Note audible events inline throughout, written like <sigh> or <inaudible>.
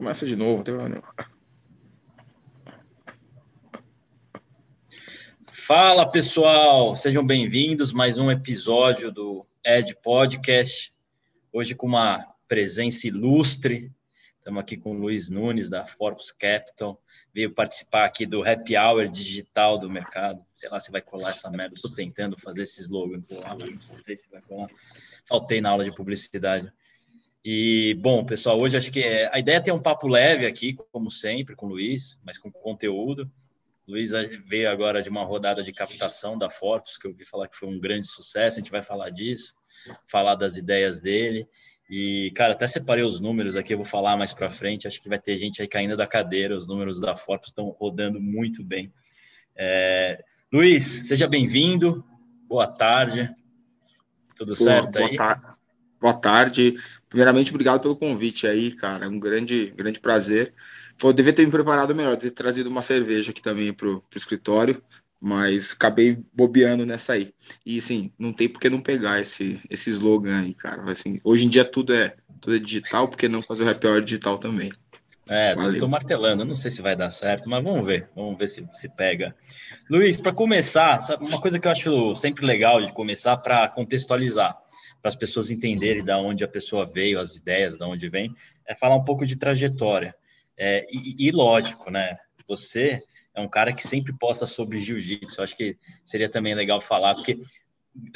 Começa de novo, não tem problema. Fala pessoal, sejam bem-vindos mais um episódio do Ed Podcast. Hoje com uma presença ilustre. Estamos aqui com o Luiz Nunes da Forbes Capital. Veio participar aqui do Happy Hour digital do mercado. Sei lá se vai colar essa merda. Estou tentando fazer esse slogan colar, mas não sei se vai colar. Faltei na aula de publicidade. E, bom, pessoal, hoje acho que é, a ideia é ter um papo leve aqui, como sempre, com o Luiz, mas com conteúdo. O Luiz veio agora de uma rodada de captação da Forbes, que eu ouvi falar que foi um grande sucesso, a gente vai falar disso, falar das ideias dele. E, cara, até separei os números aqui, eu vou falar mais para frente. Acho que vai ter gente aí caindo da cadeira, os números da Forbes estão rodando muito bem. É... Luiz, seja bem-vindo, boa tarde, tudo boa, certo boa aí? Tarde. Boa tarde, Primeiramente, obrigado pelo convite aí, cara. É um grande, grande prazer. Pô, devia ter me preparado melhor, ter trazido uma cerveja aqui também pro, pro escritório, mas acabei bobeando nessa aí. E sim, não tem por que não pegar esse, esse slogan aí, cara. Assim, hoje em dia tudo é, tudo é digital, por que não fazer o happy hour digital também? É, Valeu. tô martelando, não sei se vai dar certo, mas vamos ver, vamos ver se se pega. Luiz, para começar, uma coisa que eu acho sempre legal de começar para contextualizar para as pessoas entenderem da onde a pessoa veio, as ideias, da onde vem, é falar um pouco de trajetória. É, e, e, lógico, né? Você é um cara que sempre posta sobre jiu-jitsu. Acho que seria também legal falar, porque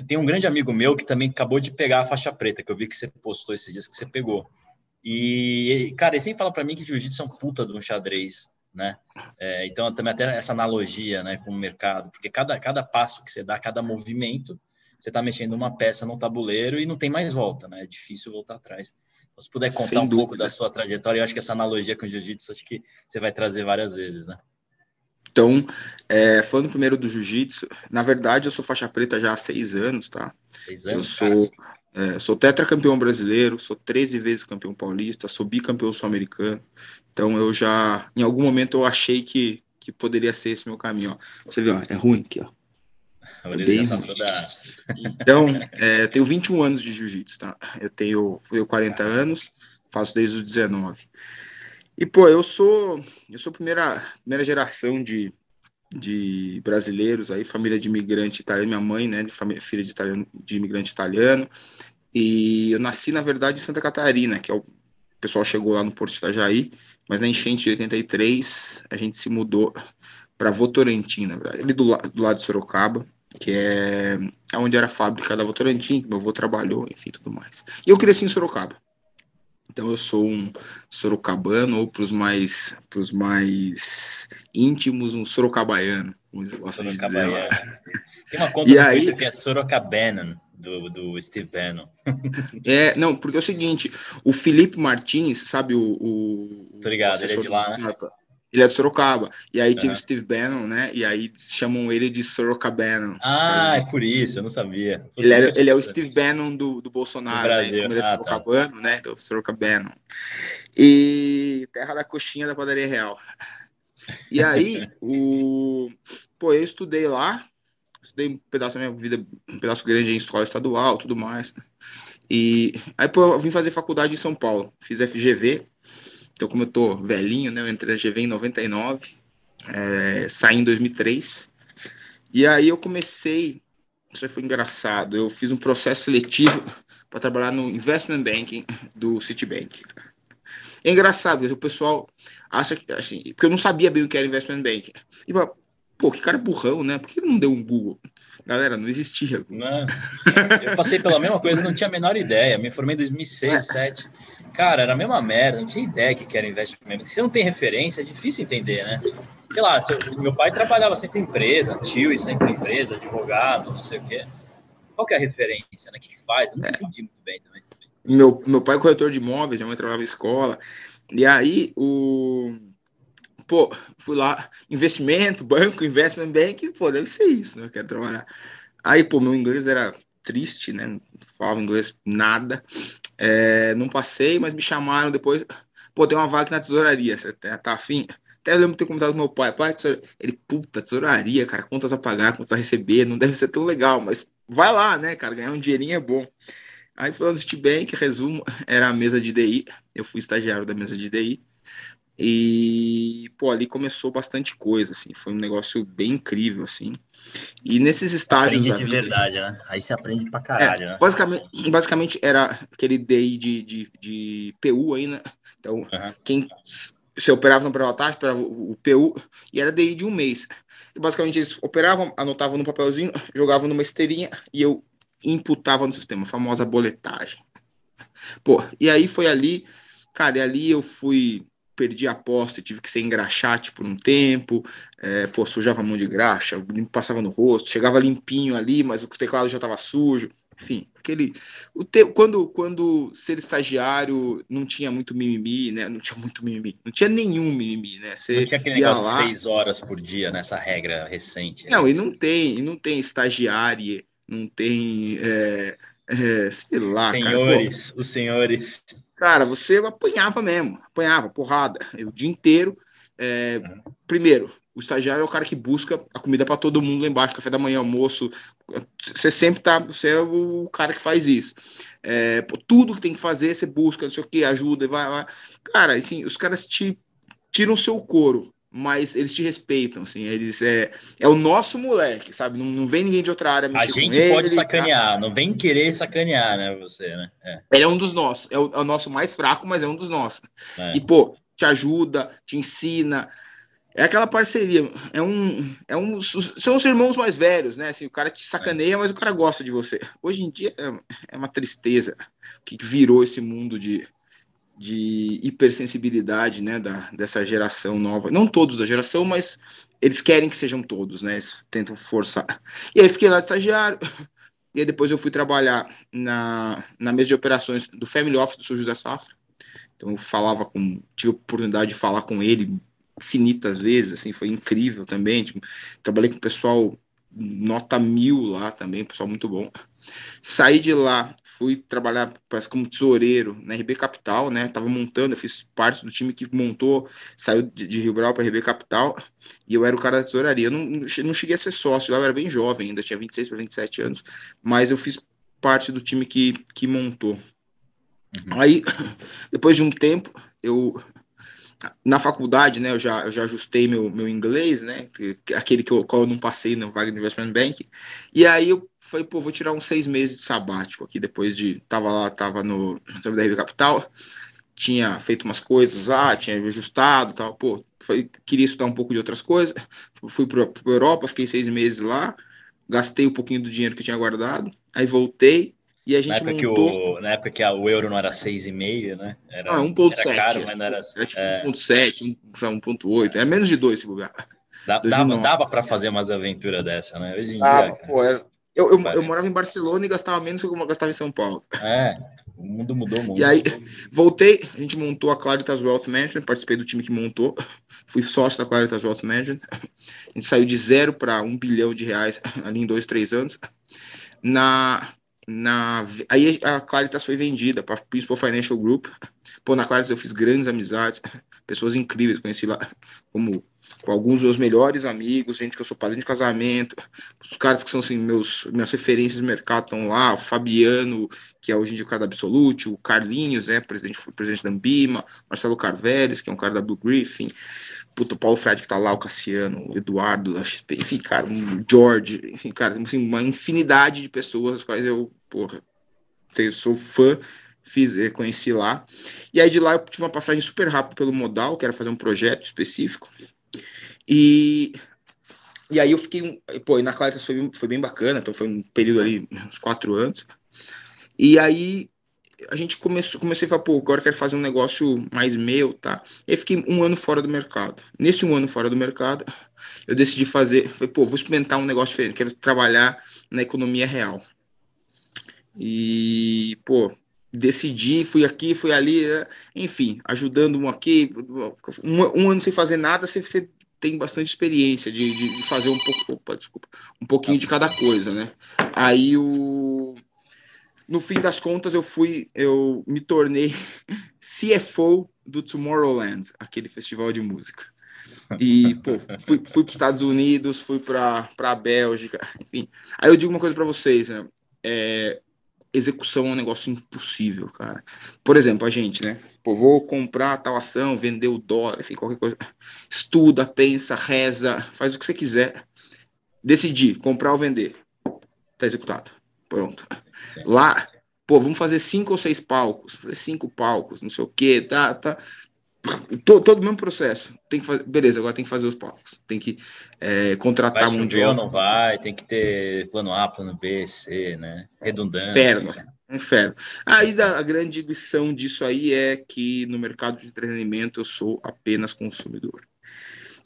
tem um grande amigo meu que também acabou de pegar a faixa preta, que eu vi que você postou esses dias que você pegou. E, cara, ele sempre fala para mim que jiu-jitsu é um puta de um xadrez, né? É, então, também até essa analogia, né, com o mercado, porque cada, cada passo que você dá, cada movimento, você está mexendo uma peça no tabuleiro e não tem mais volta, né? É difícil voltar atrás. Então, se puder contar Sem um dúvida. pouco da sua trajetória, eu acho que essa analogia com o jiu-jitsu, acho que você vai trazer várias vezes, né? Então, é, falando primeiro do jiu-jitsu, na verdade eu sou faixa preta já há seis anos, tá? Seis anos, eu sou, é, sou tetracampeão brasileiro, sou 13 vezes campeão paulista, sou bicampeão sul-americano. Então eu já, em algum momento eu achei que, que poderia ser esse meu caminho, ó. Você vê, ó, é ruim aqui, ó. A tá toda... Então, é, eu tenho 21 anos de jiu-jitsu, tá? Eu tenho, eu 40 anos, faço desde os 19. E, pô, eu sou, eu sou primeira, primeira geração de, de brasileiros aí, família de imigrante italiano, minha mãe, né, de família, filha de, italiano, de imigrante italiano. E eu nasci, na verdade, em Santa Catarina, que é o, o pessoal chegou lá no Porto de Itajaí, mas na enchente de 83 a gente se mudou para Votorantim, na verdade, ali do, do lado de Sorocaba que é, é onde era a fábrica da Votorantim, que meu avô trabalhou, enfim, tudo mais. E eu cresci em Sorocaba. Então eu sou um sorocabano, ou para os mais, pros mais íntimos, um sorocabaiano. Sorocabaiano. Tem uma conta e aí, que é Sorocabanon, do, do Steve Bannon. é, não, porque é o seguinte, o Felipe Martins, sabe o... o Tô ligado, ele é de lá, né? Ele é de Sorocaba. E aí tinha o Steve Bannon, né? E aí chamam ele de Sorocabannon. Ah, é por isso, eu não sabia. Ele, era, ele é o Steve Bannon do, do Bolsonaro, do Brasil. né? Como ele é ah, tá. sorocabano, tá. né? Do Sorocabannon. E terra da coxinha da padaria real. E aí, <laughs> o... Pô, eu estudei lá, estudei um pedaço da minha vida, um pedaço grande em escola estadual, tudo mais. E aí, pô, eu vim fazer faculdade em São Paulo. Fiz FGV, então, como eu tô velhinho, né? Eu entrei na GV em 99, é, saí em 2003. E aí eu comecei, isso foi engraçado, eu fiz um processo seletivo para trabalhar no investment banking do Citibank. É engraçado, o pessoal acha que, assim, porque eu não sabia bem o que era investment banking. E pô, que cara burrão, né? Por que não deu um Google? Galera, não existia. Não, eu passei pela mesma coisa, não tinha a menor ideia. Me formei em 2006, 2007. Cara, era a mesma merda, não tinha ideia que era investimento. Se você não tem referência, é difícil entender, né? Sei lá, seu, meu pai trabalhava sempre em empresa, tio e sempre em empresa, advogado, não sei o quê. Qual que é a referência, né? O que, que faz? Eu não entendi muito bem também. Meu, meu pai é corretor de imóveis, minha mãe trabalhava em escola. E aí, o... Pô, fui lá, investimento, banco, investment bank, pô, deve ser isso, né? Eu quero trabalhar. Aí, pô, meu inglês era triste, né? Não falava inglês nada. É, não passei, mas me chamaram depois. Pô, tem uma vaga na tesouraria, você tá, tá afim? Até eu lembro de ter comentado com meu pai, pai, ele, puta, tesouraria, cara, contas a pagar, contas a receber, não deve ser tão legal, mas vai lá, né, cara, ganhar um dinheirinho é bom. Aí falando do Citibank, resumo, era a mesa de DI, eu fui estagiário da mesa de DI, E, pô, ali começou bastante coisa, assim, foi um negócio bem incrível, assim. E nesses estágios. Aprende de vida, verdade, né? Aí você aprende pra caralho, é, né? Basicamente, basicamente era aquele DI de, de, de PU ainda. Né? Então, uhum. quem você operava no pré-votagem, operava o PU, e era DI de um mês. E basicamente eles operavam, anotavam no papelzinho, jogavam numa esteirinha e eu imputava no sistema, a famosa boletagem. Pô, e aí foi ali, cara, e ali eu fui perdi a aposta, tive que ser engraxate por um tempo, é, pô, sujava a mão de graxa, passava no rosto, chegava limpinho ali, mas o teclado já estava sujo, enfim, aquele, o te, quando, quando ser estagiário não tinha muito mimimi, né, não tinha muito mimimi, não tinha nenhum mimimi, né, Você não tinha aquele negócio lá, de seis horas por dia, nessa regra recente. Não, né? e não tem, e não tem estagiário, não tem, é, é, sei lá, Senhores, cara, os senhores Cara, você apanhava mesmo, apanhava, porrada, o dia inteiro. É, primeiro, o estagiário é o cara que busca a comida para todo mundo lá embaixo, café da manhã, almoço. Você sempre tá, você é o cara que faz isso. É, tudo que tem que fazer, você busca, não sei o que, ajuda, vai, vai. Cara, assim, os caras te tiram o seu couro mas eles te respeitam, assim, eles é, é o nosso moleque, sabe? Não, não vem ninguém de outra área A gente pode ele, sacanear, tá? não vem querer sacanear, né, você, né? É. Ele é um dos nossos, é o, é o, nosso mais fraco, mas é um dos nossos. É. E, pô, te ajuda, te ensina, é aquela parceria, é um, é um, são os irmãos mais velhos, né? Assim, o cara te sacaneia, mas o cara gosta de você. Hoje em dia é, é uma tristeza que virou esse mundo de de hipersensibilidade né, da, dessa geração nova. Não todos da geração, mas eles querem que sejam todos, né? Eles tentam forçar. E aí fiquei lá de estagiário. E aí depois eu fui trabalhar na, na mesa de operações do Family Office do Sr. José Safra. Então eu falava com, tive a oportunidade de falar com ele infinitas vezes, assim, foi incrível também. Tipo, trabalhei com o pessoal nota mil lá também, pessoal muito bom. Saí de lá, fui trabalhar parece, como tesoureiro na RB Capital, né? Tava montando, eu fiz parte do time que montou, saiu de, de Rio Brau para RB Capital, e eu era o cara da tesouraria. Eu não, não cheguei a ser sócio, lá eu era bem jovem, ainda tinha 26 para 27 anos, mas eu fiz parte do time que, que montou. Uhum. Aí, <coughs> depois de um tempo, eu na faculdade, né, eu já, eu já ajustei meu, meu inglês, né, que, aquele que eu, qual eu não passei no Wagner Investment Bank, e aí eu falei, pô, vou tirar uns seis meses de sabático aqui, depois de, tava lá, tava no, no da Capital, tinha feito umas coisas lá, tinha ajustado tal, pô, foi, queria estudar um pouco de outras coisas, <laughs> fui para a Europa, fiquei seis meses lá, gastei um pouquinho do dinheiro que eu tinha guardado, aí voltei, e a gente na época montou... Que o, na época que o euro não era 6,5, né? Era, ah, 1,7. Era mas não era... Era tipo é... 1,7, 1,8. É menos de 2 esse lugar. Dava, dava para fazer umas aventuras dessa, né? Hoje em ah, dia. Pô, era... eu, eu, eu, morava em Barcelona e gastava menos do que eu gastava em São Paulo. É, o mundo mudou muito. E aí, voltei, a gente montou a Claritas Wealth Management, participei do time que montou, fui sócio da Claritas Wealth Management. A gente saiu de zero para um bilhão de reais ali em dois, três anos. Na na aí a Claritas foi vendida para Principal Financial Group. Pô, na Claritas eu fiz grandes amizades, pessoas incríveis, conheci lá como com alguns dos meus melhores amigos, gente que eu sou padrinho de casamento, os caras que são assim, meus minhas referências de mercado estão lá, o Fabiano, que é hoje em dia o cara da Absolute, o Carlinhos, né, presidente, presidente da Ambima, Marcelo Carveles, que é um cara da Blue Griffin, puta, o Paulo Fred que tá lá, o Cassiano, o Eduardo XP, enfim, cara, o George, enfim, cara, assim, uma infinidade de pessoas as quais eu, porra, eu sou fã, fiz, eh, conheci lá. E aí de lá eu tive uma passagem super rápida pelo Modal, que era fazer um projeto específico. E e aí eu fiquei, pô, e na Claritas foi, foi bem bacana, então foi um período ali, uns quatro anos. E aí a gente começou, comecei a falar, pô, agora quero fazer um negócio mais meu, tá? E aí fiquei um ano fora do mercado. Nesse um ano fora do mercado, eu decidi fazer, falei, pô, vou experimentar um negócio diferente, quero trabalhar na economia real. E, pô, decidi, fui aqui, fui ali, né? enfim, ajudando um aqui, um, um ano sem fazer nada, você, você tem bastante experiência de, de, fazer um pouco, opa, desculpa, um pouquinho de cada coisa, né? Aí o no fim das contas, eu fui, eu me tornei <laughs> CFO do Tomorrowland, aquele festival de música. E, pô, fui, fui para os Estados Unidos, fui para a Bélgica, enfim. Aí eu digo uma coisa para vocês, né? É, execução é um negócio impossível, cara. Por exemplo, a gente, né? Pô, vou comprar tal ação, vender o dólar, enfim, qualquer coisa. Estuda, pensa, reza, faz o que você quiser. Decidir, comprar ou vender. Tá executado. Pronto. Lá, pô, vamos fazer cinco ou seis palcos, fazer cinco palcos, não sei o quê, tá, tá. Todo, todo o mesmo processo. Tem que fazer, beleza, agora tem que fazer os palcos. Tem que é, contratar vai mundial. Ou não vai, tem que ter plano A, plano B, C, né? Redundância. Inferno, né? inferno. Aí da, a grande lição disso aí é que no mercado de entretenimento eu sou apenas consumidor.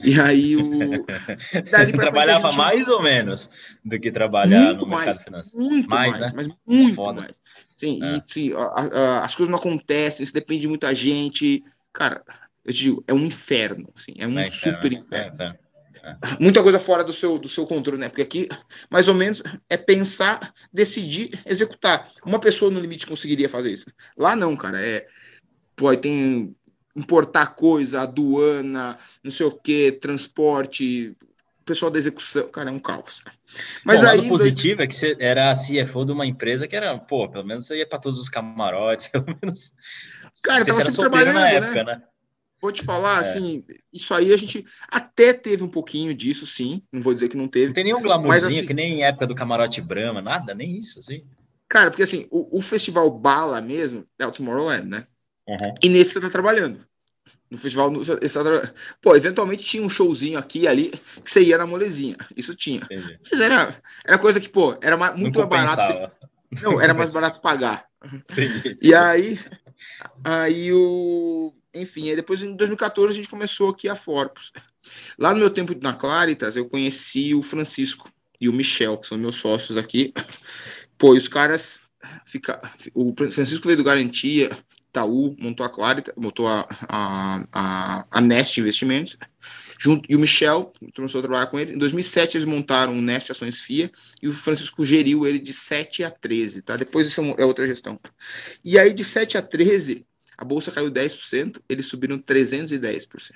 E aí o. <laughs> Trabalhava gente... mais ou menos do que trabalhar muito no mais, mercado financeiro. Muito mais, mais né? mas muito Foda. mais. Sim, é. e sim, a, a, as coisas não acontecem, isso depende de muita gente. Cara, eu te digo, é um inferno, assim, é um é super inferno. É, é, é, Muita coisa fora do seu, do seu controle, né? Porque aqui, mais ou menos, é pensar, decidir, executar. Uma pessoa, no limite, conseguiria fazer isso. Lá não, cara. É, pô, tem importar coisa, aduana, não sei o que, transporte, pessoal da execução, cara, é um caos. Mas Bom, aí o positivo é que você era CFO de uma empresa que era, pô, pelo menos você ia para todos os camarotes, <laughs> pelo menos. Cara, você tava sempre trabalhando na época, né? né? Vou te falar, é. assim, isso aí a gente até teve um pouquinho disso, sim. Não vou dizer que não teve. Não tem nenhum glamourzinho, assim, que nem época do camarote Brahma, nada, nem isso, assim. Cara, porque assim, o, o festival Bala mesmo é o Tomorrowland, né? Uhum. E nesse você tá trabalhando. No festival, no, você tá trabalhando. Pô, eventualmente tinha um showzinho aqui e ali que você ia na molezinha. Isso tinha. Entendi. Mas era, era coisa que, pô, era muito mais barato. Não, era mais barato pagar. <laughs> Entendi. E aí, aí o. Enfim, aí depois em 2014 a gente começou aqui a Forpus. Lá no meu tempo na Claritas, eu conheci o Francisco e o Michel, que são meus sócios aqui. Pô, os caras fica o Francisco veio do Garantia, Itaú montou a Clarita, montou a, a, a, a Nest Investimentos, junto, e o Michel começou a trabalhar com ele. Em 2007 eles montaram o Nest Ações FIA e o Francisco geriu ele de 7 a 13, tá? Depois isso é, é outra gestão. E aí de 7 a 13, a bolsa caiu 10%, eles subiram 310%.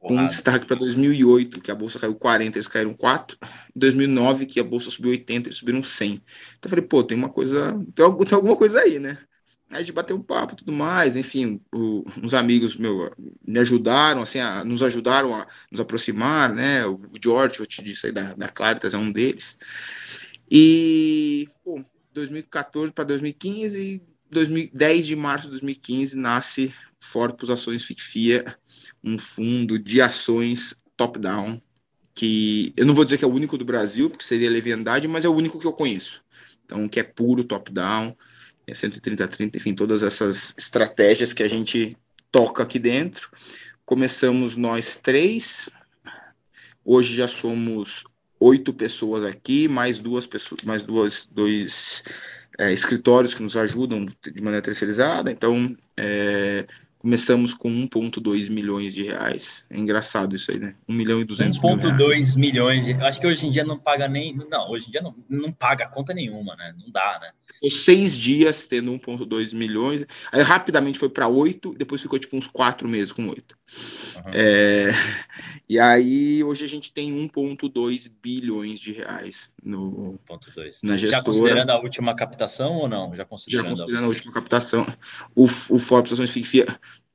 Com um destaque para 2008, que a bolsa caiu 40, eles caíram 4. Em 2009, que a bolsa subiu 80, eles subiram 100. Então eu falei, pô, tem uma coisa, tem, alguma coisa aí, né? A gente bateu um papo tudo mais, enfim, o, uns amigos meu me ajudaram, assim, a, nos ajudaram a nos aproximar, né, o George, eu te disse aí da, da Claritas, é um deles, e, pô, 2014 para 2015, 2010 de março de 2015, nasce Forpus Ações FICFIA, um fundo de ações top-down, que eu não vou dizer que é o único do Brasil, porque seria leviandade, mas é o único que eu conheço, então, que é puro top-down, 130-30, enfim, todas essas estratégias que a gente toca aqui dentro. Começamos nós três, hoje já somos oito pessoas aqui, mais duas pessoas, mais duas, dois é, escritórios que nos ajudam de maneira terceirizada. Então, é, Começamos com 1,2 milhões de reais. É engraçado isso aí, né? 1 milhão e 200 1,2 milhões de Acho que hoje em dia não paga nem. Não, hoje em dia não, não paga conta nenhuma, né? Não dá, né? Ficou seis dias tendo 1,2 milhões. Aí rapidamente foi para 8, depois ficou tipo uns 4 meses com 8. Uhum. É, e aí hoje a gente tem 1,2 bilhões de reais no, 1,2. na gestora. Já considerando a última captação ou não? Já considerando, Já considerando a, a última captação. O, o Forbes Ações FIFIA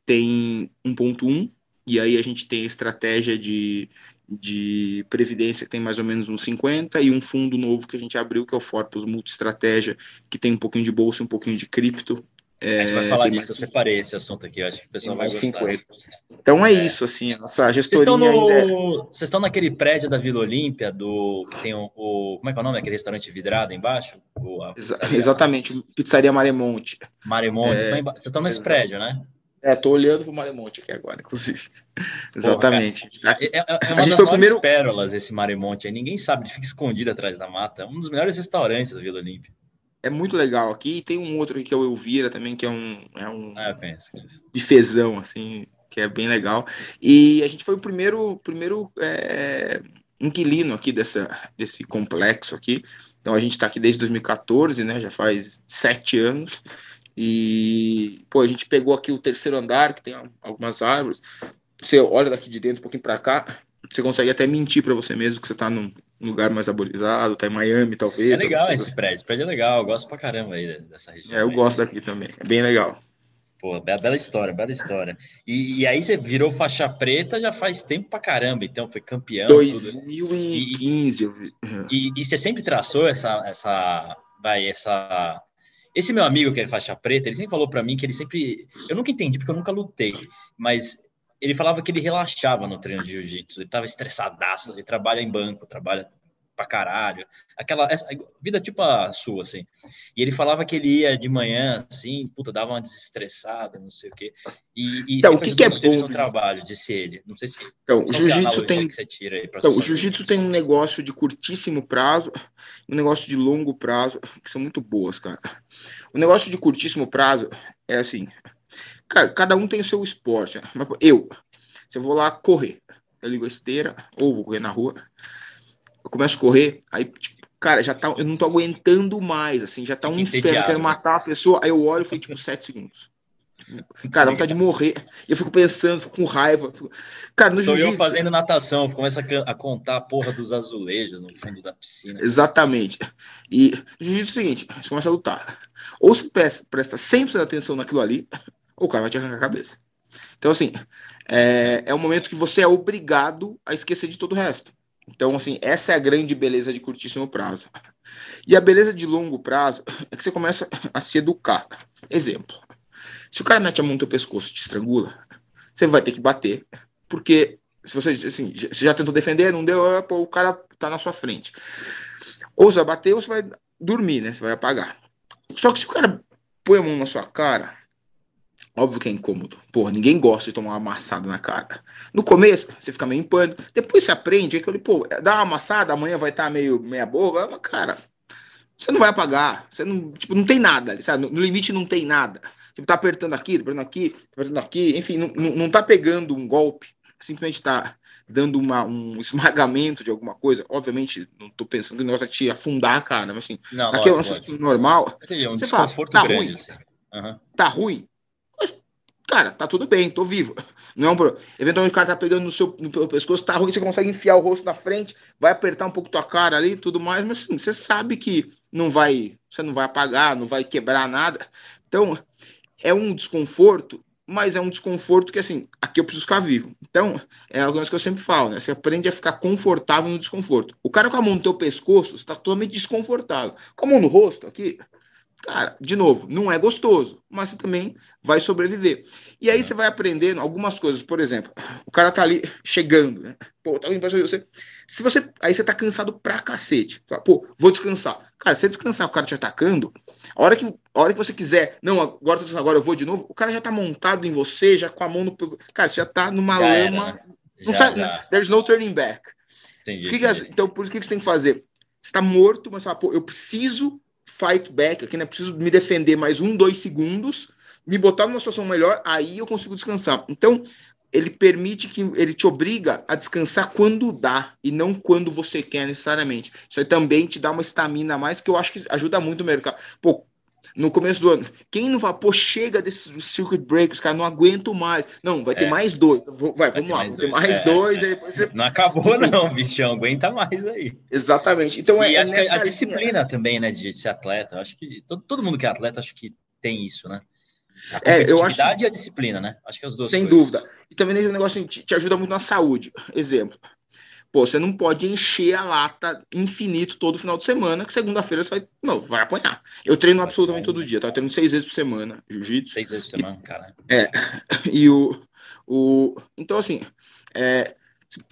tem 1,1 e aí a gente tem a estratégia de, de previdência que tem mais ou menos uns 50 e um fundo novo que a gente abriu que é o Forpus Multistratégia, que tem um pouquinho de bolsa e um pouquinho de cripto. É, a gente vai falar disso, mais... eu separei esse assunto aqui, acho que o pessoal vai gostar. 50. Então é, é, isso, assim, a nossa gestoria Vocês estão, no... é... Vocês estão naquele prédio da Vila Olímpia, do... que tem o, o... Como é que é o nome? Aquele restaurante vidrado embaixo? O, Exa exatamente, Pizzaria Maremonte. Maremonte, é... vocês, estão em... vocês estão nesse prédio, né? É, tô olhando pro Maremonte aqui agora, inclusive. <laughs> Exatamente. Porra, é, é, é, uma a gente foi primeiro pérolas esse Maremonte aí. Ninguém sabe, ele fica escondido atrás da mata. É um dos melhores restaurantes da Vila Olímpia. É muito legal aqui. E tem um outro aqui que é o Elvira também, que é um, é um ah, penso, penso. bifezão, assim, que é bem legal. E a gente foi o primeiro, primeiro é, inquilino aqui dessa, desse complexo aqui. Então a gente está aqui desde 2014, né? Já faz sete anos. E, pô, a gente pegou aqui o terceiro andar, que tem algumas árvores. Você olha daqui de dentro um pouquinho para cá, você consegue até mentir para você mesmo que você está num, um lugar mais arborizado, tá em Miami, talvez. É legal esse prédio, esse prédio é legal, eu gosto pra caramba aí dessa região. É, eu gosto daqui também, é bem legal. Pô, bela história, bela história. E, e, aí você virou faixa preta já faz tempo pra caramba, então foi campeão. 2015. Tudo. E, e, e você sempre traçou essa, essa, vai, essa... Esse meu amigo que é faixa preta, ele sempre falou para mim que ele sempre... Eu nunca entendi, porque eu nunca lutei, mas ele falava que ele relaxava no treino de jiu-jitsu, ele tava estressadaço, ele trabalha em banco, trabalha pra caralho. Aquela essa, vida tipo a sua, assim. E ele falava que ele ia de manhã, assim, puta, dava uma desestressada, não sei o quê. E, e então, o que, que é bom no trabalho, disse ele. Não sei se. Então, o jiu-jitsu tem. então, o jiu-jitsu tem um negócio de curtíssimo prazo um negócio de longo prazo, que são muito boas, cara. O negócio de curtíssimo prazo é assim. Cara, cada um tem o seu esporte. Eu, se eu vou lá correr, eu ligo a esteira, ou vou correr na rua, eu começo a correr, aí, tipo, cara, já tá, eu não tô aguentando mais, assim, já tá um inferno, eu quero matar a pessoa, aí eu olho e foi tipo sete segundos. Cara, dá vontade de morrer. Eu fico pensando, fico com raiva. Fico... Cara, no Estou eu fazendo natação, começa a contar a porra dos azulejos no fundo da piscina. Exatamente. E no jiu-jitsu é o seguinte: você começa a lutar. Ou se presta 100% atenção naquilo ali, o cara vai te arrancar a cabeça. Então, assim, é, é um momento que você é obrigado a esquecer de todo o resto. Então, assim, essa é a grande beleza de curtíssimo prazo. E a beleza de longo prazo <coughs> é que você começa a se educar. Exemplo: se o cara mete a mão no teu pescoço e te estrangula, você vai ter que bater, porque se você, assim, você já tentou defender, não deu, pô, o cara tá na sua frente. Ou você vai bater ou você vai dormir, né? Você vai apagar. Só que se o cara põe a mão na sua cara, Óbvio que é incômodo. Porra, ninguém gosta de tomar uma amassada na cara. No começo, você fica meio em pânico. Depois você aprende, é que eu pô, dá uma amassada, amanhã vai estar tá meio meia boca. Mas, cara, você não vai apagar. Você não, tipo, não tem nada, sabe? No, limite não tem nada. Tipo, tá apertando aqui, tá apertando aqui, tá apertando aqui. Enfim, não, não, não tá pegando um golpe. Simplesmente tá dando uma, um <laughs> esmagamento de alguma coisa. Obviamente, não tô pensando que o negócio é te afundar a cara, mas assim, não, naquele lógico, normal. Entendi, um você fala, tá grande, ruim. Assim. Uhum. Tá ruim cara, tá tudo bem, tô vivo. <laughs> Não é um problema. Eventualmente o cara tá pegando no seu no pescoço, tá ruim, você consegue enfiar o rosto na frente, vai apertar um pouco tua cara ali tudo mais, mas assim, você sabe que não vai, você não vai apagar, não vai quebrar nada. Então, é um desconforto, mas é um desconforto que, assim, aqui eu preciso ficar vivo. Então, é algo que eu sempre falo, né? Você aprende a ficar confortável no desconforto. O cara com a mão no teu pescoço está totalmente desconfortável. Com a mão no rosto aqui, cara, de novo, não é gostoso, mas você também vai sobreviver. E aí você vai aprendendo algumas coisas, por exemplo, o cara tá ali chegando, né? Pô, tá vindo pra você. Se você. Aí você tá cansado pra cacete. Fala, Pô, vou descansar. Cara, se você descansar o cara te atacando, a hora que, a hora que você quiser, não, agora, agora eu vou de novo, o cara já tá montado em você, já com a mão no. Cara, você já tá numa já lama. Era, né? Não já, sai, já. There's no turning back. Entendi, que. Que, então, por que, que você tem que fazer? Você tá morto, mas fala, pô, eu preciso fight back aqui, né? Preciso me defender mais um, dois segundos, me botar numa situação melhor, aí eu consigo descansar. Então, ele permite que ele te obriga a descansar quando dá e não quando você quer necessariamente. Isso aí também te dá uma estamina a mais que eu acho que ajuda muito o mercado. Pô, no começo do ano. Quem não fala, pô, chega desses circuit breakers, cara, não aguento mais. Não, vai ter é. mais dois. Vai, vai vamos lá, vai ter mais é, dois. É. Você... Não acabou, não, bichão, aguenta mais aí. Exatamente. Então e é, acho que a disciplina também, né, de, de ser atleta. Eu acho que todo, todo mundo que é atleta, acho que tem isso, né? A é, eu acho... e a disciplina, né? Acho que é os dois. Sem coisas. dúvida. E também esse negócio te, te ajuda muito na saúde. Exemplo. Pô, você não pode encher a lata infinito todo final de semana, que segunda-feira você vai. Não, vai apanhar. Eu treino vai absolutamente todo dia, tá? Eu treino seis vezes por semana, jiu-jitsu. Seis vezes por semana, cara. É. <laughs> E o. o então, assim. É,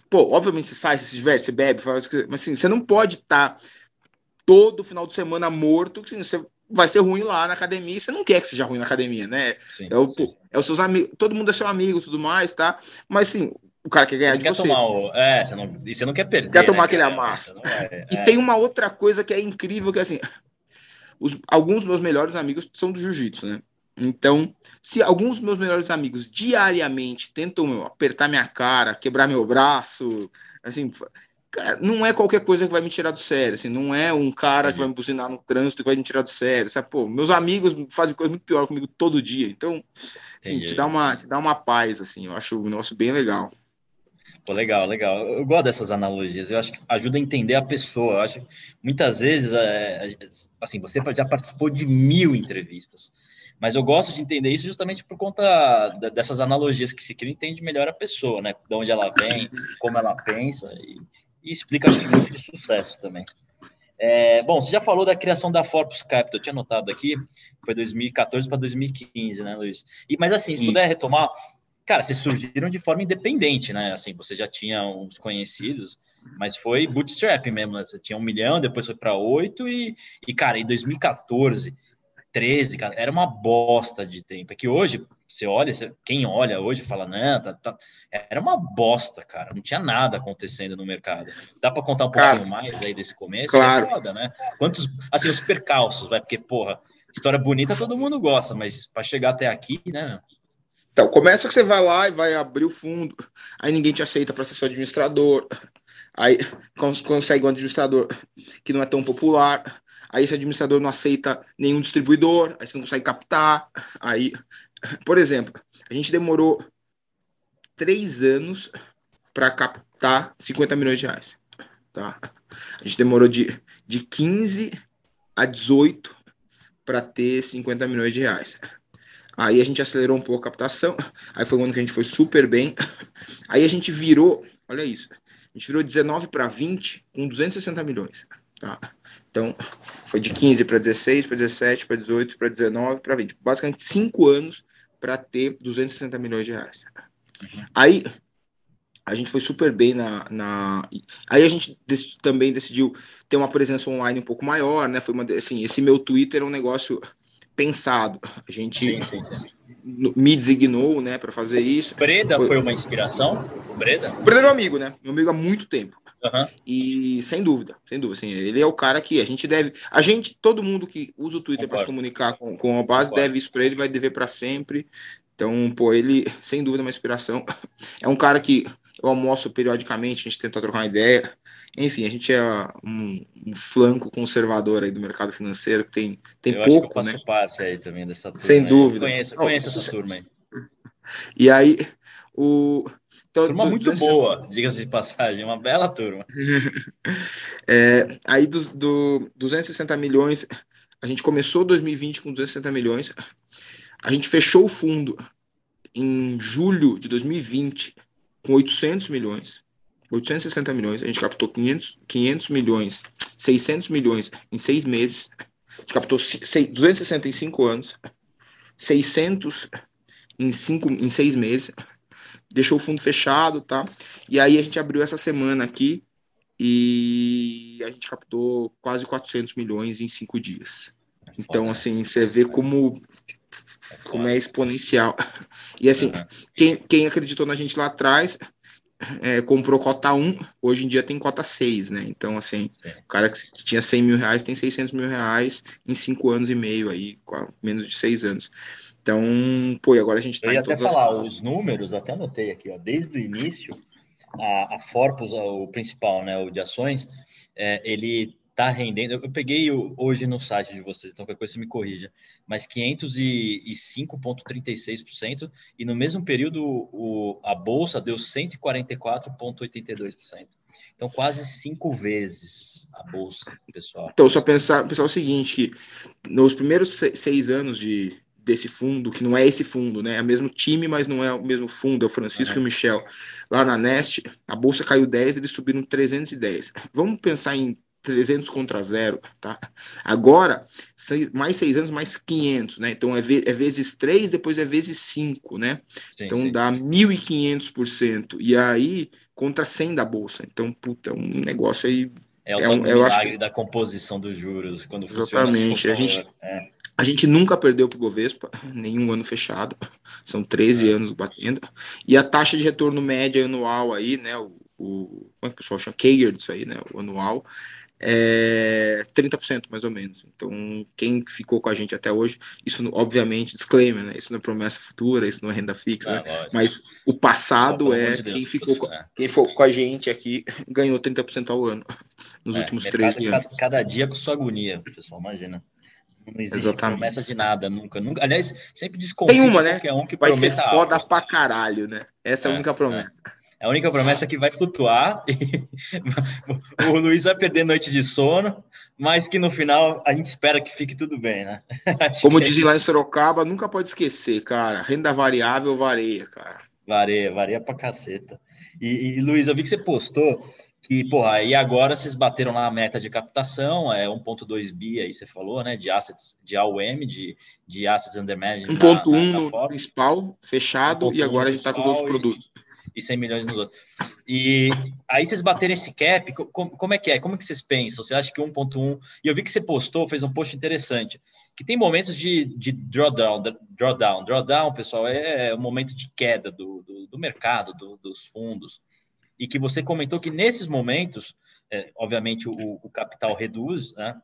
pô, obviamente você sai, você se diverte, você bebe, faz, mas assim, você não pode estar tá todo final de semana morto, que assim, você vai ser ruim lá na academia e você não quer que seja ruim na academia, né? Sim, é, o, pô, é os seus amigos, todo mundo é seu amigo e tudo mais, tá? Mas assim, o cara quer ganhar você de quer você. Tomar o... É, você não... E você não quer perder. Quer tomar né, aquele amassa. É... E tem uma outra coisa que é incrível, que é assim, os... alguns dos meus melhores amigos são do jiu-jitsu, né? Então, se alguns dos meus melhores amigos diariamente tentam meu, apertar minha cara, quebrar meu braço, assim, cara, não é qualquer coisa que vai me tirar do sério, assim, não é um cara uhum. que vai me buzinar no trânsito e vai me tirar do sério, sabe? Pô, meus amigos fazem coisa muito pior comigo todo dia, então, assim, te dá uma te dá uma paz, assim, eu acho o negócio bem legal. Pô, legal, legal. Eu gosto dessas analogias. Eu acho que ajuda a entender a pessoa. Eu acho que muitas vezes, é, assim, você já participou de mil entrevistas, mas eu gosto de entender isso justamente por conta dessas analogias que se cria, entende melhor a pessoa, né? De onde ela vem, como ela pensa e, e explica acho que muito de sucesso também. É, bom, você já falou da criação da Forbes Capital, eu tinha notado aqui, foi 2014 para 2015, né, Luiz? E, mas assim, se puder retomar, cara, vocês surgiram de forma independente, né? Assim, você já tinha uns conhecidos, mas foi bootstrap mesmo, né? Você tinha um milhão, depois foi para oito e, e, cara, em 2014, 13, cara, era uma bosta de tempo. É que hoje, você olha, você, quem olha hoje fala, não, tá, tá, era uma bosta, cara, não tinha nada acontecendo no mercado. Dá para contar um cara, pouquinho mais aí desse começo? Claro. É foda, né? Quantos, assim, os percalços, vai, porque, porra, história bonita todo mundo gosta, mas para chegar até aqui, né? Então, começa que você vai lá e vai abrir o fundo, aí ninguém te aceita para ser seu administrador, aí consegue um administrador que não é tão popular, aí esse administrador não aceita nenhum distribuidor, aí você não consegue captar, aí, por exemplo, a gente demorou três anos para captar 50 milhões de reais, tá? A gente demorou de, de 15 a 18 para ter 50 milhões de reais. Aí a gente acelerou um pouco a captação. Aí foi um ano que a gente foi super bem. Aí a gente virou, olha isso, a gente virou 19 para 20 com 260 milhões. Tá? Então, foi de 15 para 16, para 17, para 18, para 19, para 20. Basicamente, cinco anos para ter 260 milhões de reais. Uhum. Aí, a gente foi super bem na. na... Aí a gente também decidiu ter uma presença online um pouco maior, né? Foi uma, assim, esse meu Twitter é um negócio pensado. A gente sim, sim, sim. me designou, né, para fazer isso. Breda foi... foi... uma inspiração? O Breda? Breda é meu amigo, né? Meu amigo há muito tempo. Uhum. E sem dúvida, sem dúvida, assim, ele é o cara que a gente deve, a gente, todo mundo que usa o Twitter para se comunicar com, com a base Concordo. deve isso para ele, vai dever para sempre. Então, pô, ele sem dúvida é uma inspiração. É um cara que eu almoço periodicamente, a gente tenta trocar uma ideia. Enfim, a gente é um, um, flanco conservador aí do mercado financeiro que tem, tem eu pouco, acho que eu faço né? parte aí também dessa turma. Sem dúvida. Conheço, conheço essa turma aí. <laughs> E aí, o. Então, turma muito 200... boa, diga-se de passagem, uma bela turma. <laughs> é, aí, dos do 260 milhões, a gente começou 2020 com 260 milhões, a gente fechou o fundo em julho de 2020 com 800 milhões. 860 milhões, a gente captou 500, 500 milhões, 600 milhões em seis meses, a gente captou 265 anos, 600 em, cinco, em seis meses, deixou o fundo fechado, tá? E aí a gente abriu essa semana aqui e a gente captou quase 400 milhões em cinco dias. Então, assim, você vê como como é exponencial. E assim, quem, quem acreditou na gente lá atrás é, comprou cota 1, hoje em dia tem cota 6, né? Então, assim, é. o cara que tinha 100 mil reais tem 600 mil reais em 5 anos e meio aí, menos de 6 anos. Então, pô, e agora a gente tá Eu ia até falar, as... os números, até anotei aqui, ó, desde o início, a, a Forpus, o principal, né, o de ações, é, ele tá rendendo. Eu peguei hoje no site de vocês, então qualquer coisa você me corrija, mas 505,36% e no mesmo período o, a bolsa deu 144,82%. Então quase cinco vezes a bolsa, pessoal. Então só pensar, pensar o seguinte, que nos primeiros seis anos de desse fundo, que não é esse fundo, né? É o mesmo time, mas não é o mesmo fundo, é o Francisco uhum. e o Michel. Lá na Nest, a bolsa caiu 10, eles subiram 310. Vamos pensar em 300 contra zero, tá? Agora, mais seis anos, mais 500, né? Então, é, é vezes três, depois é vezes cinco, né? Sim, então, sim. dá 1.500%. E aí, contra 100 da Bolsa. Então, puta, um negócio aí... É o é um, milagre da composição dos juros, quando Exatamente. A gente, é. a gente nunca perdeu para o Bovespa, <laughs> nenhum ano fechado. São 13 é. anos batendo. E a taxa de retorno média anual aí, né? O, o, como é que o pessoal chama? Kager disso aí, né? O anual é 30% mais ou menos. Então, quem ficou com a gente até hoje, isso obviamente, disclaimer, né? Isso não é promessa futura, isso não é renda fixa, ah, né? mas o passado é de Deus, quem ficou com, é. quem ficou com a gente aqui <laughs> ganhou 30% ao ano <laughs> nos é, últimos três anos. Cada, cada, dia com sua agonia, pessoal, imagina. Não existe Exatamente. promessa de nada, nunca, nunca. Aliás, sempre desconfio Tem uma, né? Um que Vai ser foda pra caralho, né? Essa é, a é, única promessa. A única promessa é que vai flutuar e <laughs> o Luiz vai perder noite de sono, mas que no final a gente espera que fique tudo bem, né? <laughs> Como é dizem lá em Sorocaba, nunca pode esquecer, cara. Renda variável varia, cara. Varia, varia pra caceta. E, e Luiz, eu vi que você postou que, porra, e agora vocês bateram lá a meta de captação, é 1.2 bi aí você falou, né, de assets, de AUM, de, de assets under management. 1.1 no principal, fechado, e agora a gente está com os outros produtos e 100 milhões nos outros. E aí vocês baterem esse cap, como, como é que é? Como é que vocês pensam? Você acha que 1.1... E eu vi que você postou, fez um post interessante, que tem momentos de, de drawdown, drawdown. Drawdown, pessoal, é um momento de queda do, do, do mercado, do, dos fundos. E que você comentou que nesses momentos, é, obviamente, o, o capital reduz, né?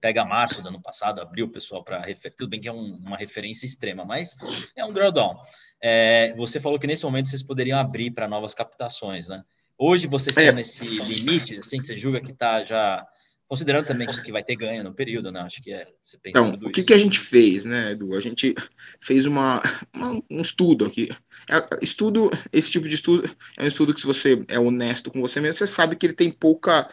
pega março do ano passado, abriu pessoal para tudo bem que é um, uma referência extrema, mas é um drawdown. É, você falou que nesse momento vocês poderiam abrir para novas captações, né? Hoje vocês estão é. nesse limite, assim, você julga que está já considerando também que, vai ter ganho no período, né? Acho que é. então, o que, que, a gente fez, né, Edu? A gente fez uma, uma, um estudo aqui. É, estudo, esse tipo de estudo é um estudo que se você é honesto com você mesmo, você sabe que ele tem pouca